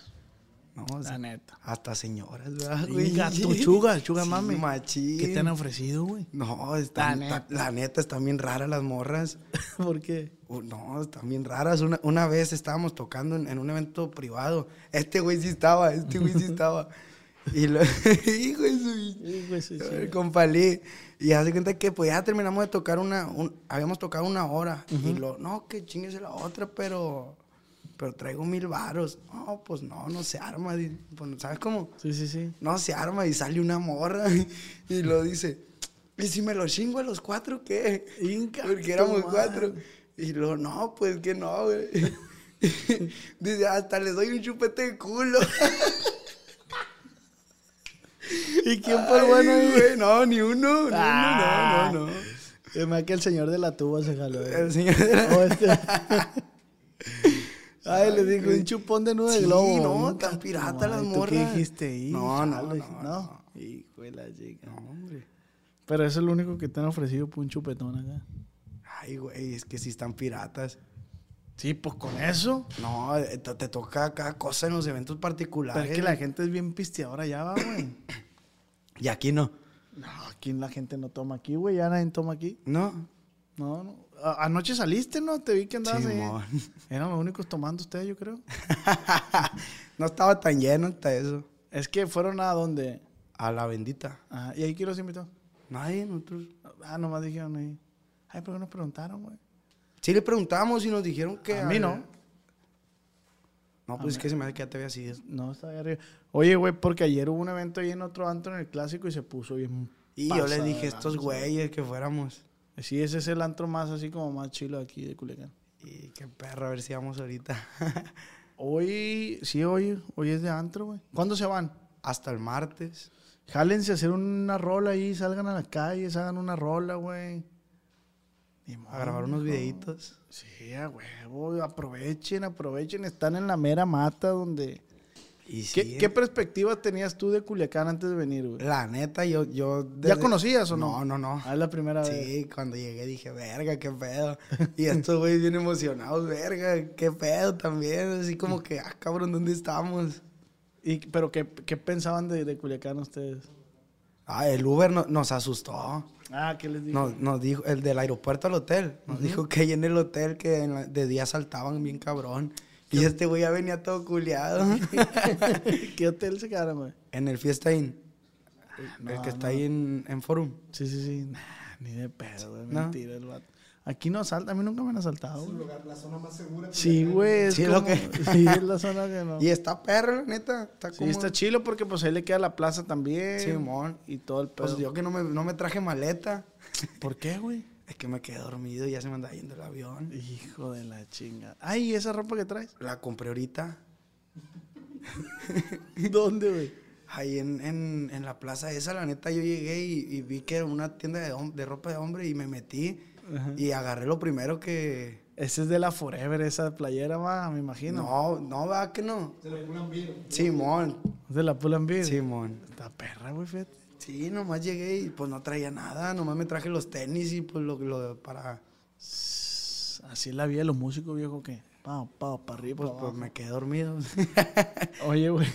No, o sea, La neta. hasta señoras, ¿verdad, güey? Tu chuga, chuga Sí, mami. machín. ¿Qué te han ofrecido, güey? No, están, La ta- neta. la neta, están bien raras las morras. ¿Por qué? Uh, no, están bien raras. Una, una vez estábamos tocando en, en un evento privado. Este güey sí estaba, este güey sí estaba. Y lo, hijo de su... Sí, güey, sí, sí. Ay, Compa Lee. Y hace cuenta que pues ya terminamos de tocar una, un- habíamos tocado una hora. Y lo, no, que chinguese la otra, pero, pero traigo mil varos. No, pues no, no se arma. pues, ¿Sabes cómo? Sí, sí, sí. No se arma y sale una morra y lo dice. ¿Y si me lo chingo a los cuatro qué? Inca, Porque éramos cuatro. Y lo, no, pues que no, güey. Dice, hasta les doy un chupete de culo. ¿Y quién el bueno güey, No, ni uno, ni Ah. uno, no, no, no. Es más que el señor de la tuba se jaló. eh. El señor de la- O este- Ay, le dijo un chupón de nube de Sí, globo. no, tan pirata las madre. ¿Tú morras. qué dijiste ahí? No, no, Jale, no, no. Hijo de la chica. No, hombre. Pero eso es lo único que te han ofrecido por un chupetón acá. Ay, güey, es que si están piratas. Sí, pues con eso. No, eh, te, te toca cada cosa en los eventos particulares. Pero es que la gente es bien pisteadora ya, va, güey. Y aquí no. No, aquí la gente no toma aquí, güey. Ya nadie toma aquí. No. No, no. Anoche saliste, ¿no? Te vi que andabas ahí. Simón. Eran los únicos tomando ustedes, yo creo. no estaba tan lleno hasta eso. Es que fueron a donde. A la bendita. Ajá. ¿Y ahí quién los invitó? Nadie, nosotros. Ah, nomás dijeron ahí. Ay, ¿por qué nos preguntaron, güey? Sí le preguntamos y nos dijeron que... A mí no. No, pues es que se me hace que ya te sido. No, está ahí arriba. Oye, güey, porque ayer hubo un evento ahí en otro antro en el clásico y se puso bien. Y yo le pasada dije a estos güeyes que fuéramos. Sí, ese es el antro más así como más chilo aquí de Culiacán. Y qué perro, a ver si vamos ahorita. Hoy, sí, hoy, hoy es de antro, güey. ¿Cuándo se van? Hasta el martes. Jálense a hacer una rola ahí, salgan a la calle, hagan una rola, güey. A grabar unos videitos. Sí, a huevo, aprovechen, aprovechen. Están en la mera mata donde... Y sí, ¿Qué, qué perspectiva tenías tú de Culiacán antes de venir, güey? La neta, yo... yo ¿Ya desde- conocías o no? No, no, no. Ah, es la primera vez. Sí, cuando llegué dije, verga, qué pedo. Y estos güeyes bien emocionados, verga, qué pedo también. Así como que, ah, cabrón, ¿dónde estamos? Y, ¿Pero qué, qué pensaban de, de Culiacán ustedes? Ah, el Uber no- nos asustó. Ah, ¿qué les digo? Nos, nos dijo, el del aeropuerto al hotel, nos dijo que ahí en el hotel que en la- de día saltaban bien cabrón. Y este güey ya venía todo culiado. ¿Qué hotel se quedaron, güey? en el Fiesta Inn. el No, que está no. ahí en, en Forum. Sí, sí, sí. Nah, ni de pedo, güey. ¿No? Mentira el vato. Aquí no asalta, a mí nunca me han asaltado, güey. la zona más segura. Sí, güey. Es Sí, como- lo que- sí, es la zona que no. Y está perro, la neta. Está Sí, como... está chilo porque pues ahí le queda la plaza también. Simón. Y todo el pedo. Pues yo que no me, no me traje maleta. ¿Por qué, güey? Es que me quedé dormido y ya se me andaba yendo el avión. Hijo de la chinga. Ay, ¿y esa ropa que traes? La compré ahorita. ¿Dónde, güey? Ahí en, en, en la plaza esa, la neta, yo llegué y, y vi que era una tienda de, de ropa de hombre y me metí. Ajá. Y agarré lo primero que... Ese es de la Forever, esa playera, va, me imagino. No, no, va que no. Se le ponen bien. Simón. Es de la Pull and Beer. Simón. Está perra, güey, fíjate. Sí, nomás llegué y pues no traía nada. Nomás me traje los tenis y pues lo, lo para... Así es la vida de los músicos, viejo, que Pa, pa, para arriba. Pues, pues me quedé dormido. Oye, güey.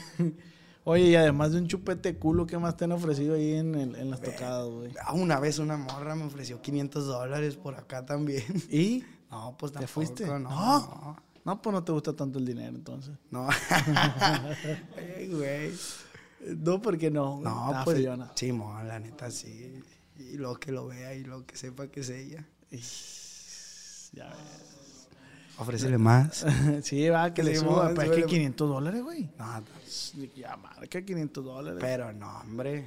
Oye, y además de un chupete culo, ¿qué más te han ofrecido ahí en, el- en las tocadas, güey? Ah, Una vez una morra me ofreció 500 dólares por acá también. ¿Y? No, pues ¿Te tampoco. fuiste? No, No. no. No, pues no te gusta tanto el dinero, entonces. No. Ay, güey. No, porque no. No, Está pues. feyona. Sí, mo, la neta sí. Y lo que lo vea y lo que sepa que es ella. Ya ves. Ofrécele más. sí, va, que le Sí, suba. mo, Pero es que súbele. 500 dólares, güey. No, Ya, marca 500 dólares. pero no, hombre.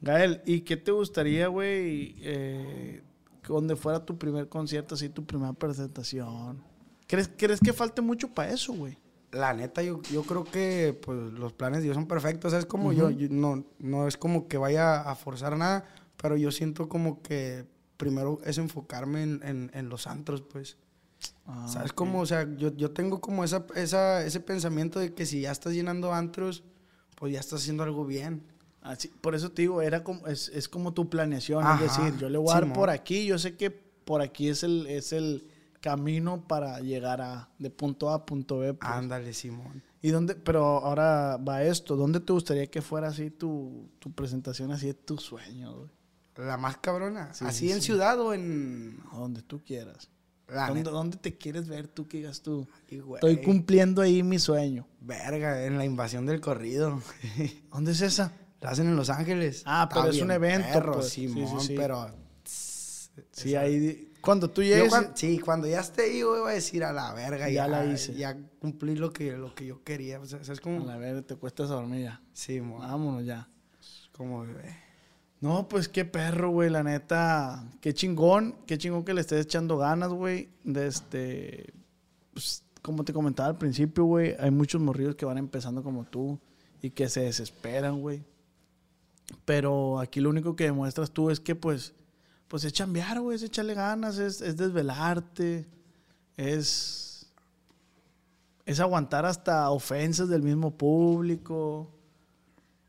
Gael, ¿y qué te gustaría, güey, eh, donde fuera tu primer concierto, así tu primera presentación? ¿Crees, ¿crees que falte mucho para eso, güey? La neta, yo, yo creo que pues, los planes de Dios son perfectos. Es como yo, yo no, no es como que vaya a forzar nada, pero yo siento como que primero es enfocarme en, en- en los antros, pues. Ah, ¿Sabes cómo? O sea, yo, yo tengo como esa, esa, ese pensamiento de que si ya estás llenando antros, pues ya estás haciendo algo bien. Así, por eso te digo, era como, es, es como tu planeación. Ajá, es decir, yo le voy a dar Simón. por aquí, yo sé que por aquí es el, es el camino para llegar a de punto A a punto B. pues. Ándale, Simón. ¿Y dónde, pero ahora va esto, ¿dónde te gustaría que fuera así tu, tu presentación, así de tus sueños, güey? La más cabrona. Sí, ¿Así sí, en sí. ciudad o en...? Donde tú quieras. ¿Dónde, te quieres ver tú que digas tú? Ay. Estoy cumpliendo ahí mi sueño. Verga, en la invasión del corrido. ¿Dónde es esa? La hacen en Los Ángeles. Ah, pero Está es un evento, perro, pues. Simón, sí, sí. pero... Sí, ahí. Cuando tú Yo llegues. sí, cuando ya esté ahí, güey, voy a decir a la verga. Ya Ya, la hice. Ya cumplí lo que, lo que yo quería. O sea, ¿sabes A la ver, te cuestas dormir ya. Sí, mo, Vámonos ya. como bebé. No, pues qué perro, güey, la neta. Qué chingón, qué chingón que le estés echando ganas, güey. De este. Pues, como te comentaba al principio, güey, hay muchos morrillos que van empezando como tú y que se desesperan, güey. Pero aquí lo único que demuestras tú es que, pues, pues es chambear, güey, es echarle ganas, es, es desvelarte, es. Es aguantar hasta ofensas del mismo público.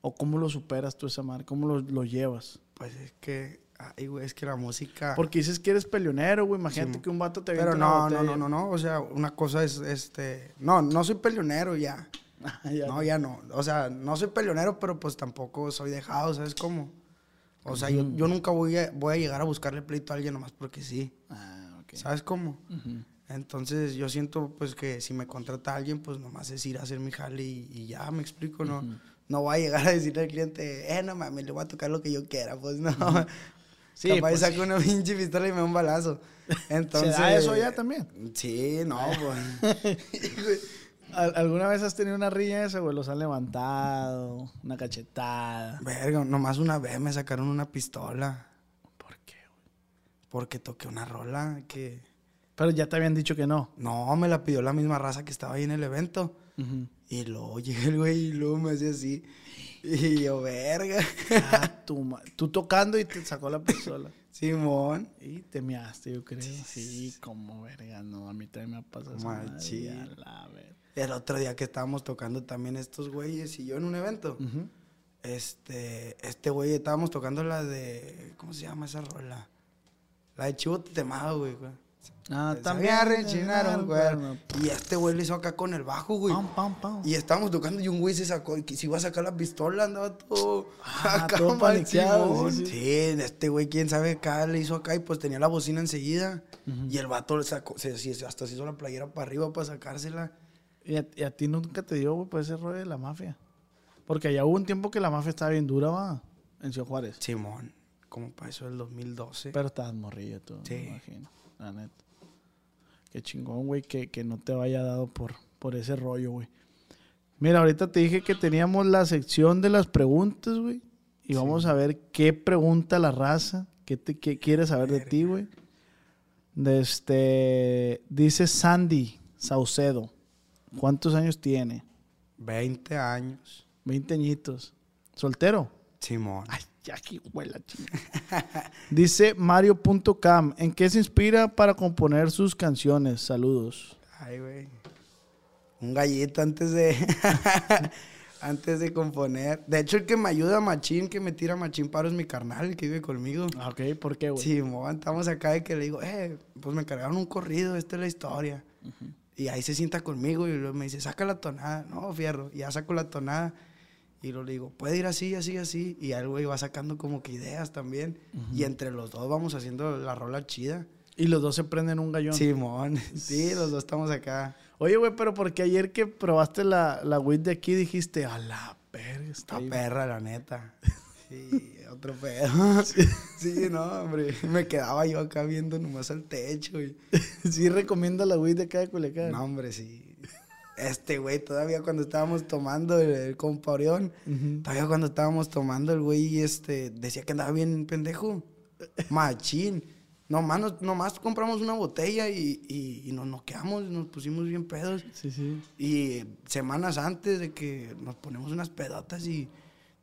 ¿O cómo lo superas tú esa madre? ¿Cómo lo, lo llevas? Pues es que, ay, güey, es que la música... Porque dices que eres peleonero, güey. Imagínate Sí, que un vato te Pero no, no, no, no, no. O sea, una cosa es, este... No, no soy peleonero ya. Ah, ya. No, ya no. O sea, no soy peleonero, pero pues tampoco soy dejado, ¿sabes cómo? O sea, yo, yo nunca voy a, voy a llegar a buscarle pleito a alguien nomás porque sí. Ah, ok. ¿Sabes cómo? Entonces yo siento pues que si me contrata alguien, pues nomás es ir a hacer mi jale y, y ya, me explico, ¿no? No voy a llegar a decirle al cliente, eh, no mames, le voy a tocar lo que yo quiera, pues no. Sí, Capaz pues, saco una pinche pistola y me da un balazo. Entonces... ¿Se da eso ya también? Sí, no, pues... ¿Al- ¿Alguna vez has tenido una riña esa, güey? Los han levantado, una cachetada. Verga, nomás una vez me sacaron una pistola ¿Por qué, güey? porque toqué una rola que... Pero ya te habían dicho que no. No, me la pidió la misma raza que estaba ahí en el evento. Y luego llega el güey y luego me hacía así. Y yo, verga. Ah, tu ma- Tú tocando y te sacó la pistola. Simón. Y te measte, yo creo. Sí, como verga, no. A mí también me ha pasado Machín. a la verga. El otro día que estábamos tocando también estos güeyes y yo en un evento. Este, este güey, estábamos tocando la de. ¿Cómo se llama esa rola? La de Chivo Temado, güey. güey. Ah, Se también. había rechinado, güey. bueno. Y este güey le hizo acá con el bajo, güey. Pam, pam, pam. Y estábamos tocando y un güey se sacó, y que se iba a sacar la pistola, andaba todo, Ah, todo mal, paniqueado, sí, Sí, sí. este güey, quién sabe, acá le hizo acá y pues tenía la bocina enseguida. Y el vato le sacó, se, se- hasta se hizo la playera para arriba para sacársela. ¿Y a, y a ti nunca te dio, güey, por ese rollo de la mafia? Porque allá hubo un tiempo que la mafia estaba bien dura, va, en Ciudad Juárez. Simón, como para eso del 2012. Pero estabas morrillo tú, Sí. me imagino, la neta. Qué chingón, güey, que, que no te vaya dado por, por ese rollo, güey. Mira, ahorita te dije que teníamos la sección de las preguntas, güey. Y vamos a ver qué pregunta la raza, qué, te, qué quiere saber de ti, güey. De este, dice Sandy Saucedo. ¿Cuántos años tiene? 20 años. 20 añitos. ¿Soltero? Simón. Ay, ya que huela. Dice Mario.cam. ¿En qué se inspira para componer sus canciones? Saludos. Ay, güey. Un gallito antes de. antes de componer. De hecho, el que me ayuda machín, que me tira machín paro es mi carnal, el que vive conmigo. Ah, Ok, ¿por qué, güey? Sí, mo, estamos acá de que le digo, eh, pues me cargaron un corrido, esta es la historia. Y ahí se sienta conmigo y luego me dice, saca la tonada. No, fierro. Y ya saco la tonada. Y luego le digo, puede ir así, así, así. Y el güey va sacando como que ideas también. Y entre los dos vamos haciendo la rola chida. Y los dos se prenden un gallón. Simón, sí, los dos estamos acá. Oye, güey, pero porque ayer que probaste la, la weed de aquí dijiste, a la Está bien". perra, la neta. Sí, otro pedo. Sí, no, hombre. Me quedaba yo acá viendo nomás al techo. Y... sí recomienda la weed de acá de Culiacán. No, hombre, sí. Este güey, todavía cuando estábamos tomando el, el compa Orión, todavía cuando estábamos tomando, el güey este, decía que andaba bien pendejo. Machín. Nomás, nos- nomás compramos una botella y, y, y nos noqueamos, nos pusimos bien pedos. Sí, sí. Y semanas antes de que nos ponemos unas pedotas y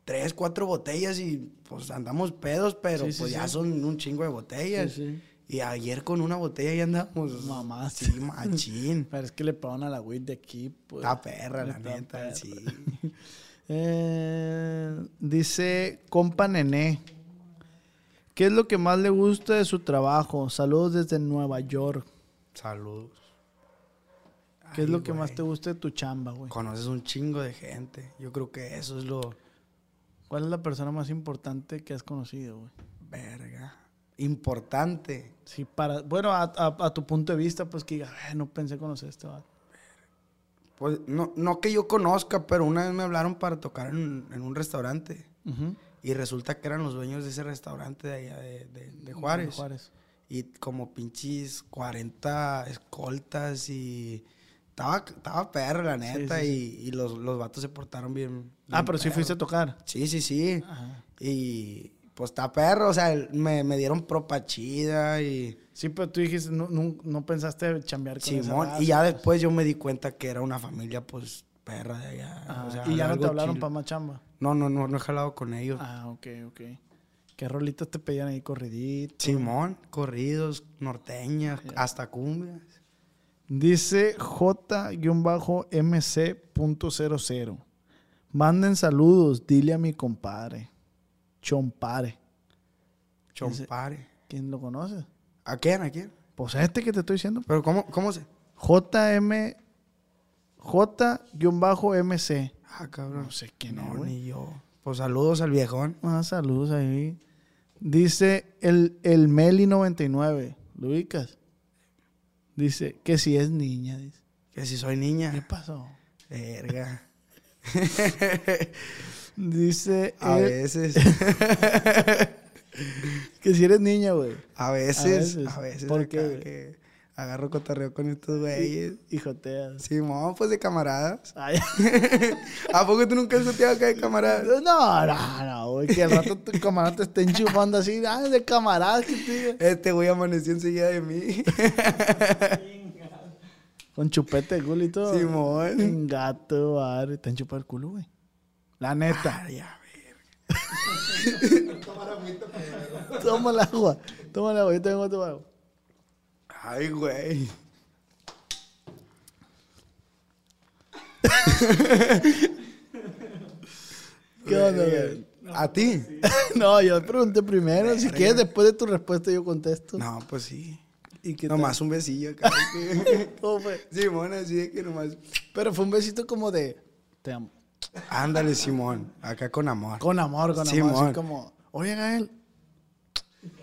tres, cuatro botellas y pues andamos pedos, pero Sí, sí, pues ya son un chingo de botellas. Y ayer con una botella ya andamos. Mamás. Sí, machín. Pero es que le pagan a la weed de aquí, pues. Está perra, la neta, perra. sí. Eh, dice compa Nené. ¿Qué es lo que más le gusta de su trabajo? Saludos desde Nueva York. Saludos. ¿Qué es lo que más te gusta de tu chamba, güey? Conoces un chingo de gente. Yo creo que eso es lo. ¿Cuál es la persona más importante que has conocido, güey? Verga. Importante. Sí, para, bueno, a, a- a tu punto de vista, pues que diga, "Ay, no pensé conocer a este vato". Pues no, no que yo conozca, pero una vez me hablaron para tocar en, en un restaurante. Y resulta que eran los dueños de ese restaurante de allá de, de- de Juárez. De Juárez. Y como pinches 40 escoltas y... Estaba, estaba perro, la neta, sí, y, y los, los vatos se portaron bien. Ah, bien pero sí perro. fuiste a tocar. Sí, sí, sí. Ajá. Y pues está perro, o sea, me, me dieron propa chida y... Sí, pero tú dijiste, no, no, no pensaste chambear con esa Simón, raza, y ya después yo me di cuenta que era una familia, pues, perra de allá. Ajá. o sea, y ya no te hablaron para más chamba. No, no, no, no he jalado con ellos. Ah, ok, ok. ¿Qué rolitas te pedían ahí corridito? Simón, corridos, norteñas, hasta cumbias. Dice J-MC.00. Manden saludos, dile a mi compadre. Chompare. Chompare. ¿Quién lo conoce? ¿A quién? ¿A quién? Pues este que te estoy diciendo. Pero ¿cómo, cómo se...? JM. J-MC. Ah, cabrón. No sé quién No, ni yo. Pues saludos al viejón. Ah, saludos ahí. Dice el, el Meli99. ¿Lo ubicas? Dice que si es niña. Dice. Que si soy ¿Qué niña. pasó? Verga. Dice A él veces. que si eres niña, güey. A veces. A veces. ¿Por qué, agarro cotorreo con estos güeyes. Hijoteas. Simón, pues de camaradas. Ay, ¿A poco tú nunca has joteado acá de camaradas? no, no, no, güey. Que al rato tu camarada te esté enchufando así. Ah, de camaradas que te Este güey amaneció enseguida de mí. Con chupete de culo y todo. Simón. Un gato, madre. Te han chupado el culo, güey. La neta. Ay, a Toma el agua. Toma el agua. Yo tengo otro agua. Ay, güey. ¿Qué onda, güey? ¿A ti? No, yo pregunté primero. Si quieres, después de tu respuesta, yo contesto. No, pues sí. ¿Y qué Nomás un besillo acá. ¿Cómo fue? Simón, así de que nomás. Pero fue un besito como de. Te amo. Ándale, Simón. Acá con amor. Con amor, con amor. Simón. Así como. Oye, Gael.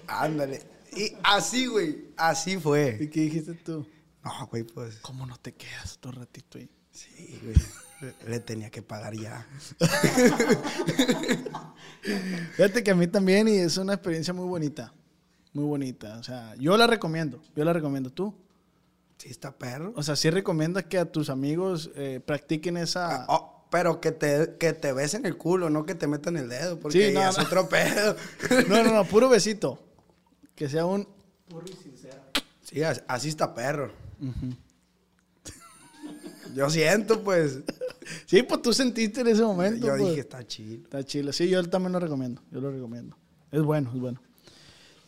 Ándale. Y así, güey. Así fue. ¿Y qué dijiste tú? No, güey, pues. ¿Cómo no te quedas otro ratito ahí? Sí, güey. Le- tenía que pagar ya. Fíjate que a mí también y es una experiencia muy bonita. Muy bonita. O sea, yo la recomiendo. Yo la recomiendo. ¿Tú? Sí, está perro. O sea, sí recomiendas que a tus amigos eh, practiquen esa... Oh, pero que te, que te besen el culo, no que te metan el dedo, porque Sí, no, ya es no. otro pedo. No, no, no, puro besito. Que sea un... Sí, as- así está perro. Yo siento, pues. Sí, pues tú sentiste en ese momento. Yo pues. dije, está chido. Está chido. Sí, yo también lo recomiendo. Yo lo recomiendo. Es bueno, es bueno.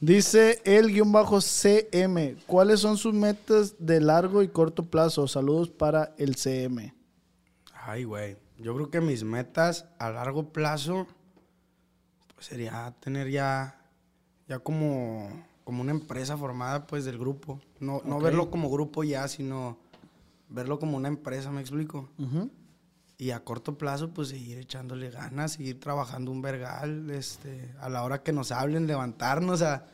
Dice el guion bajo CM. ¿Cuáles son sus metas de largo y corto plazo? Saludos para el CM. Ay, güey. Yo creo que mis metas a largo plazo, pues sería tener ya, ya como, como una empresa formada, pues, del grupo. No, no verlo como grupo ya, sino verlo como una empresa, ¿me explico? Ujú. Y a corto plazo, pues seguir echándole ganas, seguir trabajando un vergal, este, a la hora que nos hablen, levantarnos a,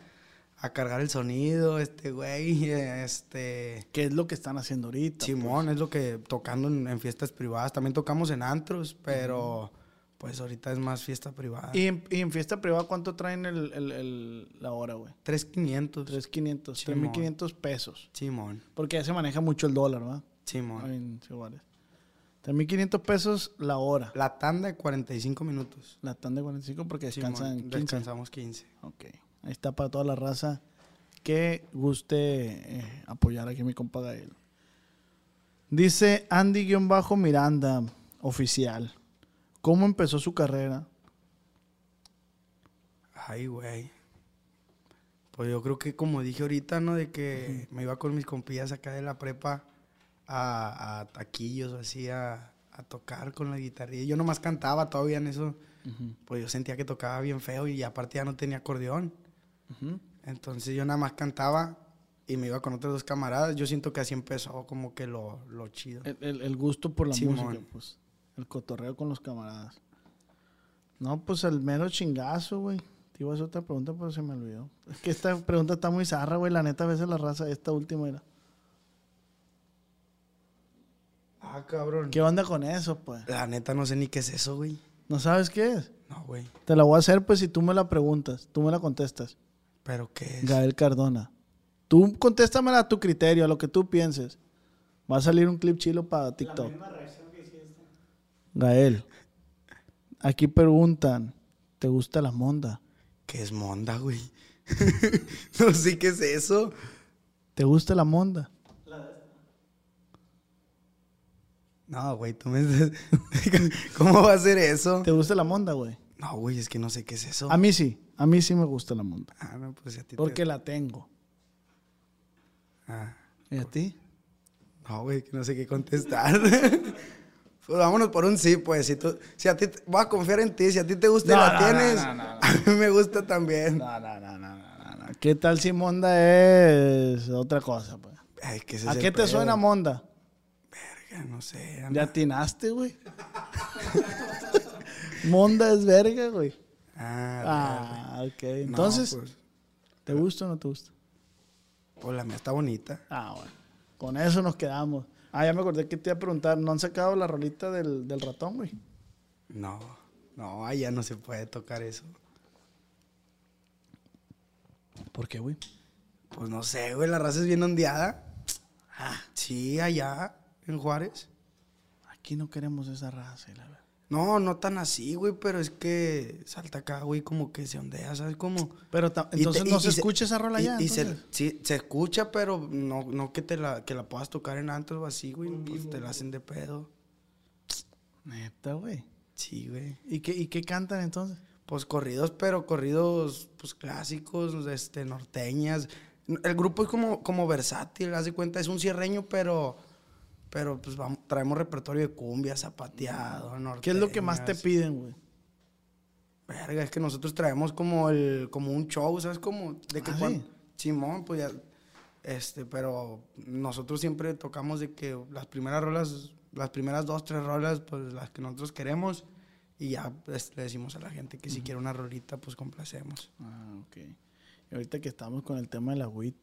a cargar el sonido, este, güey, este... ¿Qué es lo que están haciendo ahorita? Simón, es lo que tocando en, en fiestas privadas. También tocamos en antros, pero pues ahorita es más fiesta privada. ¿Y en, y en fiesta privada cuánto traen el, el- el- la hora, güey? 3.500. 3.500, Simón. 3.500 pesos. Simón, Porque ya se maneja mucho el dólar, ¿verdad? Simón. En Ciudades. 3.500 pesos la hora. La tanda de 45 minutos. La tanda de 45 porque Simón, descansan 15. Descansamos 15. Ok. Ahí está para toda la raza que guste eh, apoyar aquí a mi compa Gael. Dice Andy-Miranda, oficial. ¿Cómo empezó su carrera? Ay, güey. Pues yo creo que como dije ahorita, ¿no? De que me iba con mis compillas acá de la prepa a, a taquillos o así a, a tocar con la guitarrilla. Yo nomás cantaba todavía en eso. Pues yo sentía que tocaba bien feo y aparte ya no tenía acordeón. Ujú. Entonces yo nada más cantaba y me iba con otros dos camaradas. Yo siento que así empezó como que lo, lo chido. El, el- el gusto por la Simón. música, pues. El cotorreo con los camaradas. No, pues el mero chingazo, güey. Te iba a hacer otra pregunta, pero se me olvidó. Es que esta pregunta está muy zarra, güey. La neta, a veces la raza, esta última era. Ah, cabrón. ¿Qué onda con eso, pues? La neta no sé ni qué es eso, güey. ¿No sabes qué es? No, güey. Te la voy a hacer, pues, si tú me la preguntas. Tú me la contestas. ¿Pero qué es? Gael Cardona. Tú contéstamela a tu criterio, a lo que tú pienses. Va a salir un clip chilo para TikTok. Gael. Aquí preguntan, ¿te gusta la monda? ¿Qué es monda, güey? no sé qué es eso. ¿Te gusta la monda? No, güey, tú me ¿Cómo va a ser eso? ¿Te gusta la monda, güey? No, güey, es que no sé qué es eso. A mí sí, a mí sí me gusta la monda. Ah, no, pues a ti te- Porque la tengo. Ah, ¿Y a ti? no, güey, que no sé qué contestar. pues vámonos por un sí, pues. Si, tú, si a ti, te- voy a confiar en ti. Si a ti te gusta y la no, tienes, no, a mí me gusta también. No, no, no, no, no, no. ¿Qué tal si monda es otra cosa, pues? Ay, ese ¿A qué te suena monda? Verga, no sé. Ya atinaste, güey. monda es verga, güey. Ah, Ah, ok. Entonces, pues, ¿te gusta o no te gusta? pues la mía está bonita. Ah, bueno. Con eso nos quedamos. Ah, ya me acordé que te iba a preguntar. ¿No han sacado la rolita del, del ratón, güey? No, no, allá no se puede tocar eso. ¿Por qué, güey? Pues no sé, güey, la raza es bien ondeada. Ah, sí, allá, en Juárez. Aquí no queremos esa raza, la verdad. No, no tan así, güey, pero es que salta acá, güey, como que se ondea, ¿sabes cómo? Pero entonces te- no y- se y escucha esa rola y- ya. y se- sí, se escucha, pero no, no que te la, que la puedas tocar en antro o así, güey. Pues te la hacen de pedo. Neta, güey. Sí, güey. ¿Y qué, ¿Y qué cantan entonces? Pues corridos, pero corridos, pues clásicos, este, norteñas. El grupo es como, como versátil, haz de cuenta, es un cierreño, pero, pero pues vamos, traemos repertorio de cumbia, zapateado, norteñas. ¿Qué es lo que más te piden, güey? Verga, es que nosotros traemos como el, como un show, ¿sabes? Como de que ¿Ah, cuan- sí? Simón, pues ya, este, pero nosotros siempre tocamos de que las primeras rolas, las primeras dos, tres rolas, pues las que nosotros queremos, y ya pues, le decimos a la gente que si quiere una rolita, pues complacemos. Ah, ok. Y ahorita que estamos con el tema de la WIT,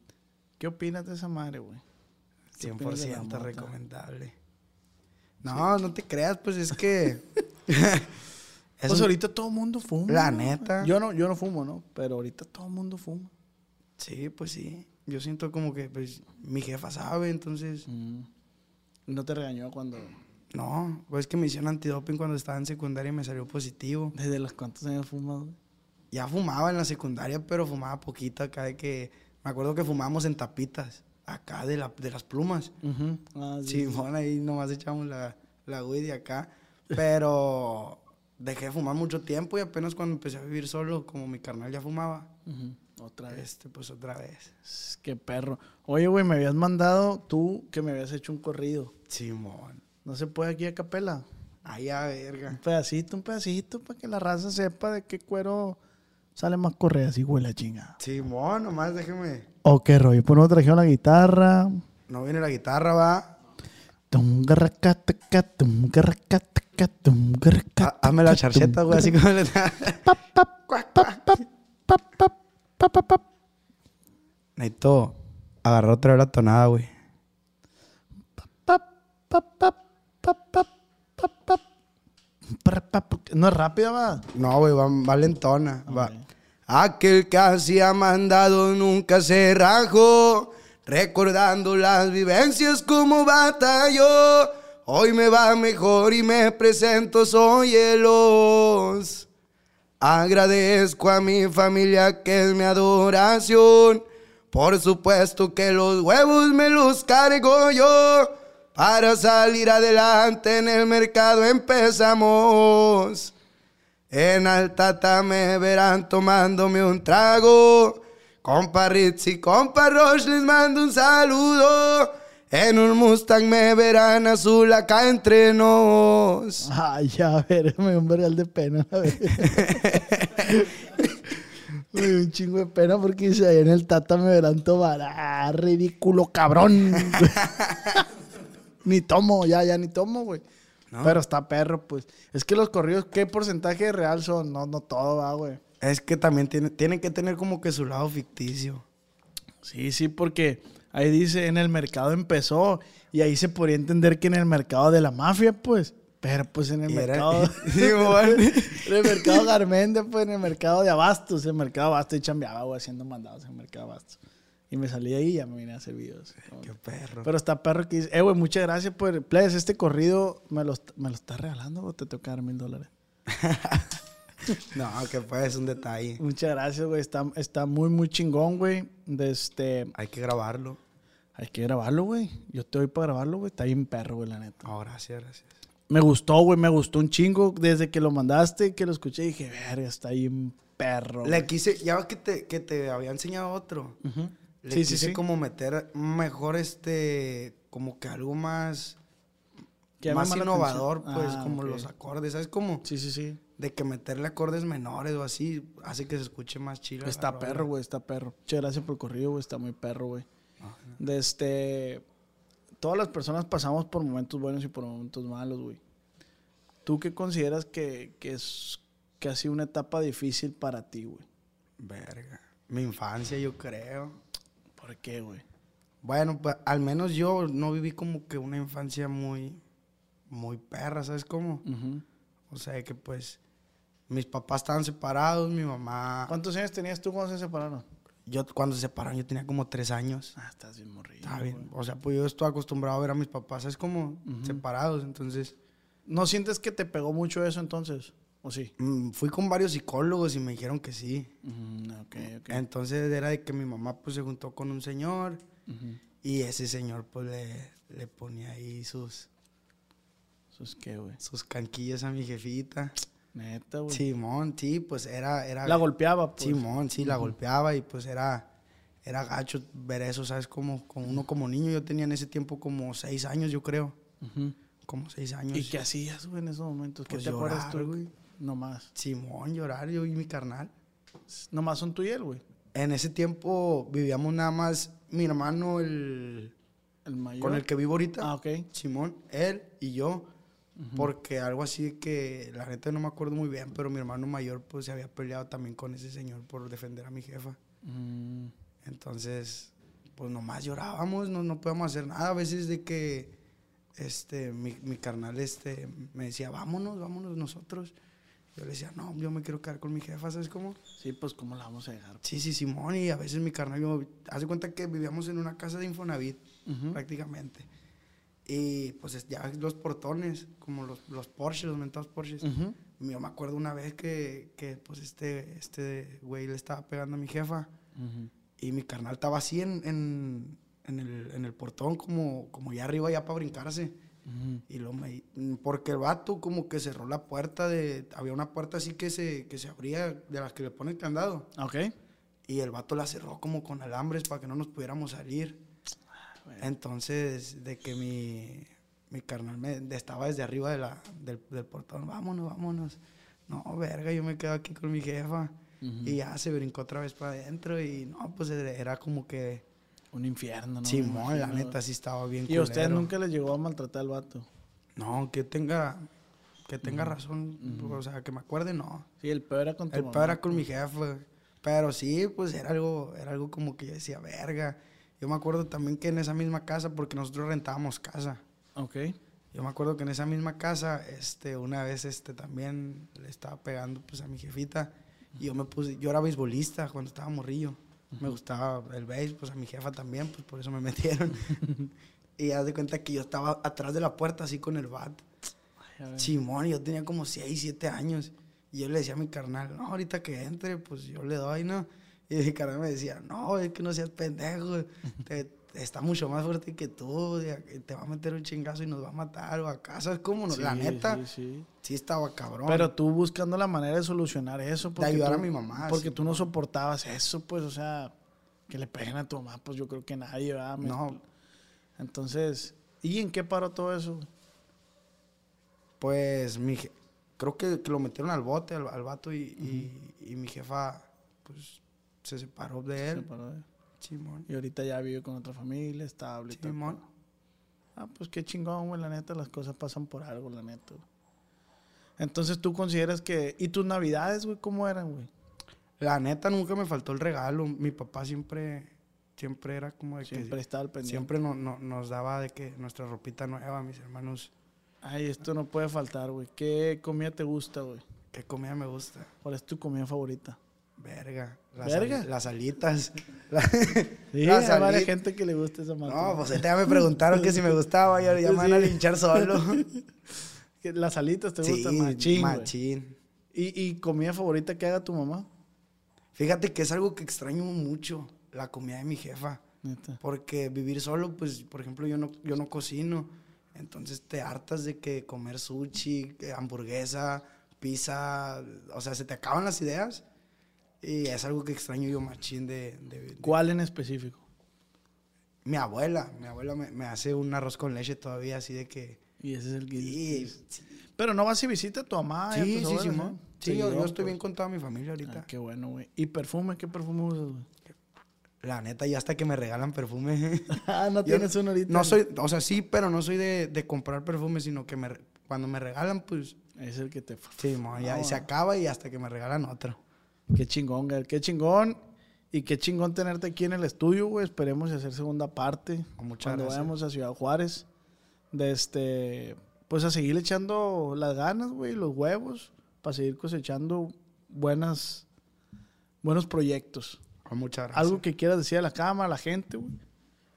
¿qué opinas de esa madre, güey? ¿Qué opinas de la 100% mota? recomendable. No, no te creas, pues es que... es Pues un- ahorita todo el mundo fuma. La ¿no? neta. Yo no, yo no fumo, ¿no? Pero ahorita todo el mundo fuma. Sí, pues sí. Yo siento como que pues, mi jefa sabe, entonces... Mm. ¿No te regañó cuando... No, pues que me hicieron antidoping cuando estaba en secundaria y me salió positivo. ¿Desde los cuántos años fumas, güey? Ya fumaba en la secundaria, pero fumaba poquito acá de que... Me acuerdo que fumábamos en tapitas, acá de, la, de las plumas. Ah, sí. Sí, bueno, ahí nomás echamos la, la weed de acá. Pero dejé de fumar mucho tiempo y apenas cuando empecé a vivir solo, como mi carnal ya fumaba. Otra vez. este, pues otra vez. Es- Qué perro. Oye, güey, me habías mandado tú que me habías hecho un corrido. Simón. ¿No se puede aquí a capela? Ay, a Un verga. pedacito, un pedacito, para que la raza sepa de qué cuero sale más correas y huele a chingada. Simón, nomás déjeme. ¿O qué rollo? Pues no trajeron la guitarra. No viene la guitarra, va. Hazme la charcheta, güey, así como le Necesito agarrar otra vez la tonada, güey. No es rápida, va. No, güey, va, va lentona. Va. Aquel que hacía mandado nunca se rajó, recordando las vivencias como batalló. Hoy me va mejor y me presento, soy el os. Agradezco a mi familia que es mi adoración. Por supuesto que los huevos me los cargo yo. Para salir adelante en el mercado empezamos. En Altata me verán tomándome un trago. Compa Ritz y compa Roche les mando un saludo. En un Mustang me verán azul acá entre nos. Ay, ya, a ver, me dio un vergal de pena. A ver. Me dio un chingo de pena porque dice ahí en el Tata me verán tomar. Ah, ridículo, cabrón. ni tomo, ya, ya ni tomo, güey. Pero está perro, pues. Es que los corridos, ¿qué porcentaje real son? No, no todo, va, güey. Es que también tiene, tienen que tener como que su lado ficticio. Sí, sí, porque ahí dice, en el mercado empezó. Y ahí se podría entender que en el mercado de la mafia, pues. Pero pues en el mercado. Sí, en el mercado Garmendia, pues en el mercado de Abastos. En el mercado Abastos y chambeaba, güey, haciendo mandados en el mercado Abastos. Y me salí de ahí y ya me vine a hacer videos. Qué perro. Pero está perro que dice, eh, güey, muchas gracias por. Plebes, este corrido me lo, me lo estás regalando o te toca dar mil dólares. No, que pues es un detalle. Muchas gracias, güey. Está, está muy, muy chingón, güey. Este. Hay que grabarlo. Hay que grabarlo, güey. Yo te doy para grabarlo, güey. Está bien perro, güey, la neta. No, gracias, gracias. Me gustó, güey. Me gustó un chingo. Desde que lo mandaste, que lo escuché, dije, verga, está bien perro. Le güey". quise, ya que te, que te había enseñado otro. Ujú. Le Sí, sí, quise sí. como meter mejor este, como que algo más, Que más innovador, pues, Ah, como los acordes, ¿sabes? Como Sí, sí, sí. de que meterle acordes menores o así hace que se escuche más chido. Está perro, güey, está perro. Muchas gracias por el corrido, güey, está muy perro, güey. De este... Todas las personas pasamos por momentos buenos y por momentos malos, güey. ¿Tú qué consideras que, que es que ha sido una etapa difícil para ti, güey? Verga. Mi infancia, yo creo. ¿Por qué, güey? Bueno, pues al menos yo no viví como que una infancia muy, muy perra, ¿sabes cómo? O sea, que pues mis papás estaban separados, mi mamá... ¿Cuántos años tenías tú cuando se separaron? Yo cuando se separaron yo tenía como tres años. Ah, estás bien morrido. Está bien. güey. O sea, pues yo estoy acostumbrado a ver a mis papás, es como separados. Entonces, ¿No sientes que te pegó mucho eso entonces? ¿O sí? mm, fui con varios psicólogos y me dijeron que sí. Mm. Entonces era de que mi mamá pues se juntó con un señor y ese señor pues le, le ponía ahí sus, ¿Eso es qué, güey? sus canquillas a mi jefita. Neta, güey. Simón, sí, pues era... era La golpeaba, pues. Simón, sí, la golpeaba y pues era... Era gacho ver eso, ¿sabes? Como, como uno como niño, yo tenía en ese tiempo como seis años, yo creo. Como seis años. ¿Y qué hacías, güey, en esos momentos? ¿Qué Pues te acuerdas llorar, tú? güey. Nomás. Simón, llorar, yo y mi carnal. Nomás son tú y él, güey. En ese tiempo vivíamos nada más mi hermano, el El mayor. con el que vivo ahorita. Ah, ok. Simón, él y yo. Porque algo así que la neta no me acuerdo muy bien, pero mi hermano mayor pues se había peleado también con ese señor por defender a mi jefa. Mm, Entonces, pues nomás llorábamos, no, no podíamos hacer nada. A veces de que este, mi, mi carnal este, me decía, vámonos, vámonos nosotros. Yo le decía, no, yo me quiero quedar con mi jefa, ¿sabes cómo? sí, pues, ¿cómo la vamos a dejar? Sí, sí, Simón, y a veces mi carnal, yo, hace cuenta que vivíamos en una casa de Infonavit, Ujú. prácticamente. Y pues es- ya los portones, como los, los Porsche, los mentados Porsches. Ujú. Yo me acuerdo una vez que, que pues este, este güey le estaba pegando a mi jefa. Ujú. Y mi carnal estaba así en, en, en el, en el portón, como, como ya arriba, ya para brincarse. Ujú. Y lo me, porque el vato como que cerró la puerta de... Había una puerta así que se, que se abría, de las que le ponen candado. Ok. Y el vato la cerró como con alambres para que no nos pudiéramos salir. Entonces, de que mi, mi carnal me, estaba desde arriba de la, del, del portón, vámonos, vámonos. No, verga, yo me quedo aquí con mi jefa. Y ya se brincó otra vez para adentro y no, pues era como que Un infierno, ¿no? Simón, Me la neta sí estaba bien ¿Y a usted nunca les llegó a maltratar al vato? No, que tenga, que tenga razón, o sea, que me acuerde, no. Sí, el peor era con tu El mamá. peor era con mi jefe. Pero sí, pues era algo, era algo como que yo decía, verga. Yo me acuerdo también que en esa misma casa, porque nosotros rentábamos casa. Ok. Yo me acuerdo que en esa misma casa, este, una vez, este, también le estaba pegando, pues, a mi jefita. Y yo me puse, yo era beisbolista cuando estaba morrillo. Me gustaba el béis, pues, a mi jefa también, pues, por eso me metieron. y haz de cuenta que yo estaba atrás de la puerta, así, con el bat. Simón, yo tenía como 6, 7 años. Y yo le decía a mi carnal, no, ahorita que entre, pues, yo le doy, ¿no? Y mi carnal me decía, no, es que no seas pendejo. te- está mucho más fuerte que tú. Te va a meter un chingazo y nos va a matar. O acá, ¿sabes cómo? No, la neta, sí, sí, sí. estaba cabrón. Pero tú buscando la manera de solucionar eso. porque ayudar tú- a mi mamá, Porque tú no soportabas eso, pues, o sea, que le peguen a tu mamá, pues yo creo que nadie, ¿verdad? No. Entonces, ¿y en qué paró todo eso? Pues, mi je- creo que, que lo metieron al bote, al, al vato, y, y- y mi jefa, pues, se separó de Se él. paró de- Simón. Y ahorita ya vive con otra familia, estable. Simón. pedo. Ah, pues qué chingón, güey, la neta, las cosas pasan por algo, la neta. güey. Entonces tú consideras que... ¿Y tus navidades, güey, cómo eran, güey? La neta, nunca me faltó el regalo. Mi papá siempre, siempre era como de que... Siempre estaba al pendiente. Siempre no- no- nos daba de que nuestra ropita nueva, mis hermanos, Ay, esto no puede faltar, güey. ¿Qué comida te gusta, güey? qué comida me gusta. ¿Cuál es tu comida favorita? Verga. Las, ¿Verga? las alitas. La- Sí, las hay varias gente que le gusta esa madre. No, pues ya me preguntaron que si me gustaba, ya, ya me van a linchar solo. Las alitas te sí, gustan machín, machín. ¿Y, ¿Y comida favorita que haga tu mamá? Fíjate que es algo que extraño mucho, la comida de mi jefa. Neta. Porque vivir solo, pues, por ejemplo, yo no, yo no cocino. Entonces te hartas de que comer sushi, que hamburguesa, pizza, o sea, se te acaban las ideas. Y es algo que extraño yo machín de... de- de- ¿Cuál en específico? Mi abuela, mi abuela me, me hace un arroz con leche todavía, así de que... Y ese es el que... Y, sí, Pero no vas y visita a tu mamá. y a sí, tus sí. Sí, yo, estoy pues. bien con toda mi familia ahorita. Ah, qué bueno, güey. ¿Y perfume? ¿Qué perfume usas, güey? La neta, ya hasta que me regalan perfume. ah, no Yo tienes uno ahorita. No soy, o sea, sí, pero no soy de, de comprar perfume, sino que me, cuando me regalan, pues, Es el que te... sí, mo, ya Ah, se acaba y hasta que me regalan otro. Qué chingón, Gael. Qué chingón. Y qué chingón tenerte aquí en el estudio, güey. Esperemos hacer segunda parte. Muchas cuando gracias. vayamos a Ciudad Juárez. De este... Pues a seguir echando las ganas, güey. Los huevos. Para seguir cosechando buenas... Buenos proyectos. Oh, muchas gracias. Algo que quieras decir a la cámara, a la gente, güey.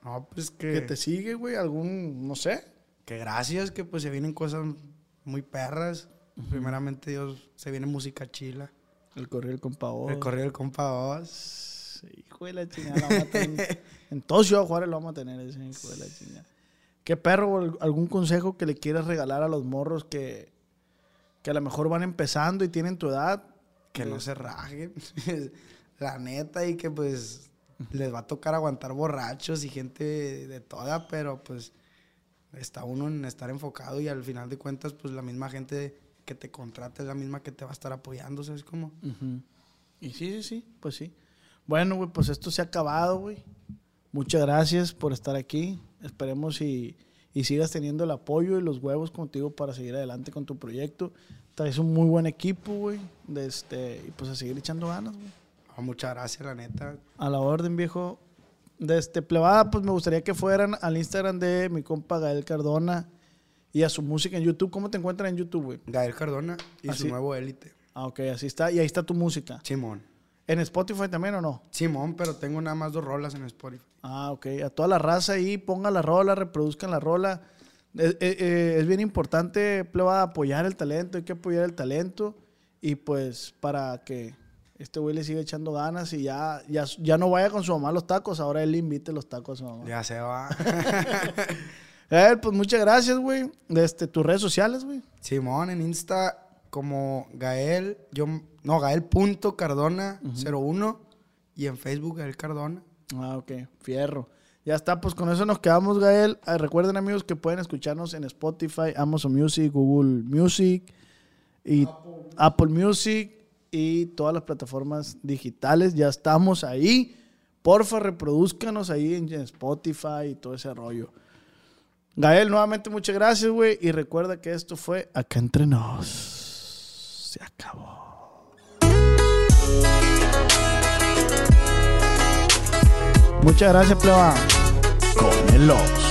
No, pues que, Que te sigue, güey. Algún... No sé. que gracias, que pues se vienen cosas muy perras. Primeramente, Dios, se viene música chila. El correo del compa Oz. El correo del compa Oz. Hijo de la chingada. lo vamos a tener. en todo Ciudad Juárez lo vamos a tener ese hijo de la chingada. ¿Qué perro algún consejo que le quieras regalar a los morros que, que a lo mejor van empezando y tienen tu edad? Que no se rajen. La neta, y que pues les va a tocar aguantar borrachos y gente de toda, pero pues está uno en estar enfocado y al final de cuentas, pues la misma gente que te contrata es la misma que te va a estar apoyando, ¿sabes cómo? Y sí, sí, sí, pues sí. Bueno, güey, pues esto se ha acabado, güey. Muchas gracias por estar aquí. Esperemos y, y sigas teniendo el apoyo y los huevos contigo para seguir adelante con tu proyecto. Traes un muy buen equipo, güey. De este, y pues a seguir echando ganas, güey. Oh, muchas gracias, la neta. A la orden, viejo. De este plebada, pues me gustaría que fueran al Instagram de mi compa Gael Cardona y a su música en YouTube. ¿Cómo te encuentran en YouTube, güey? Gael Cardona y Así- su nuevo élite. Ah, ok, así está. Y ahí está tu música. Simón. ¿En Spotify también o no? Simón, pero tengo nada más dos rolas en Spotify. Ah, ok. A toda la raza ahí, pongan la rola, reproduzcan la rola. Eh, eh, eh, es bien importante, plebada, apoyar el talento. Hay que apoyar el talento. Y pues para que este güey le siga echando ganas y ya, ya, ya no vaya con su mamá a los tacos, ahora él le invite los tacos a su mamá. Ya se va. Eh, pues muchas gracias, güey. Este, tus redes sociales, güey. Simón, en Insta como Gael, yo, no, Gael.cardona01 y en Facebook Gael Cardona. Ah, ok. Fierro. Ya está, pues con eso nos quedamos, Gael. Ah, recuerden, amigos, que pueden escucharnos en Spotify, Amazon Music, Google Music y Apple, Music y todas las plataformas digitales. Ya estamos ahí Porfa, reproduzcanos ahí en Spotify y todo ese rollo. Gael, nuevamente muchas gracias, güey. Y recuerda que esto fue Acá Entre Nos. Se acabó. Muchas gracias, pleba. Con el los.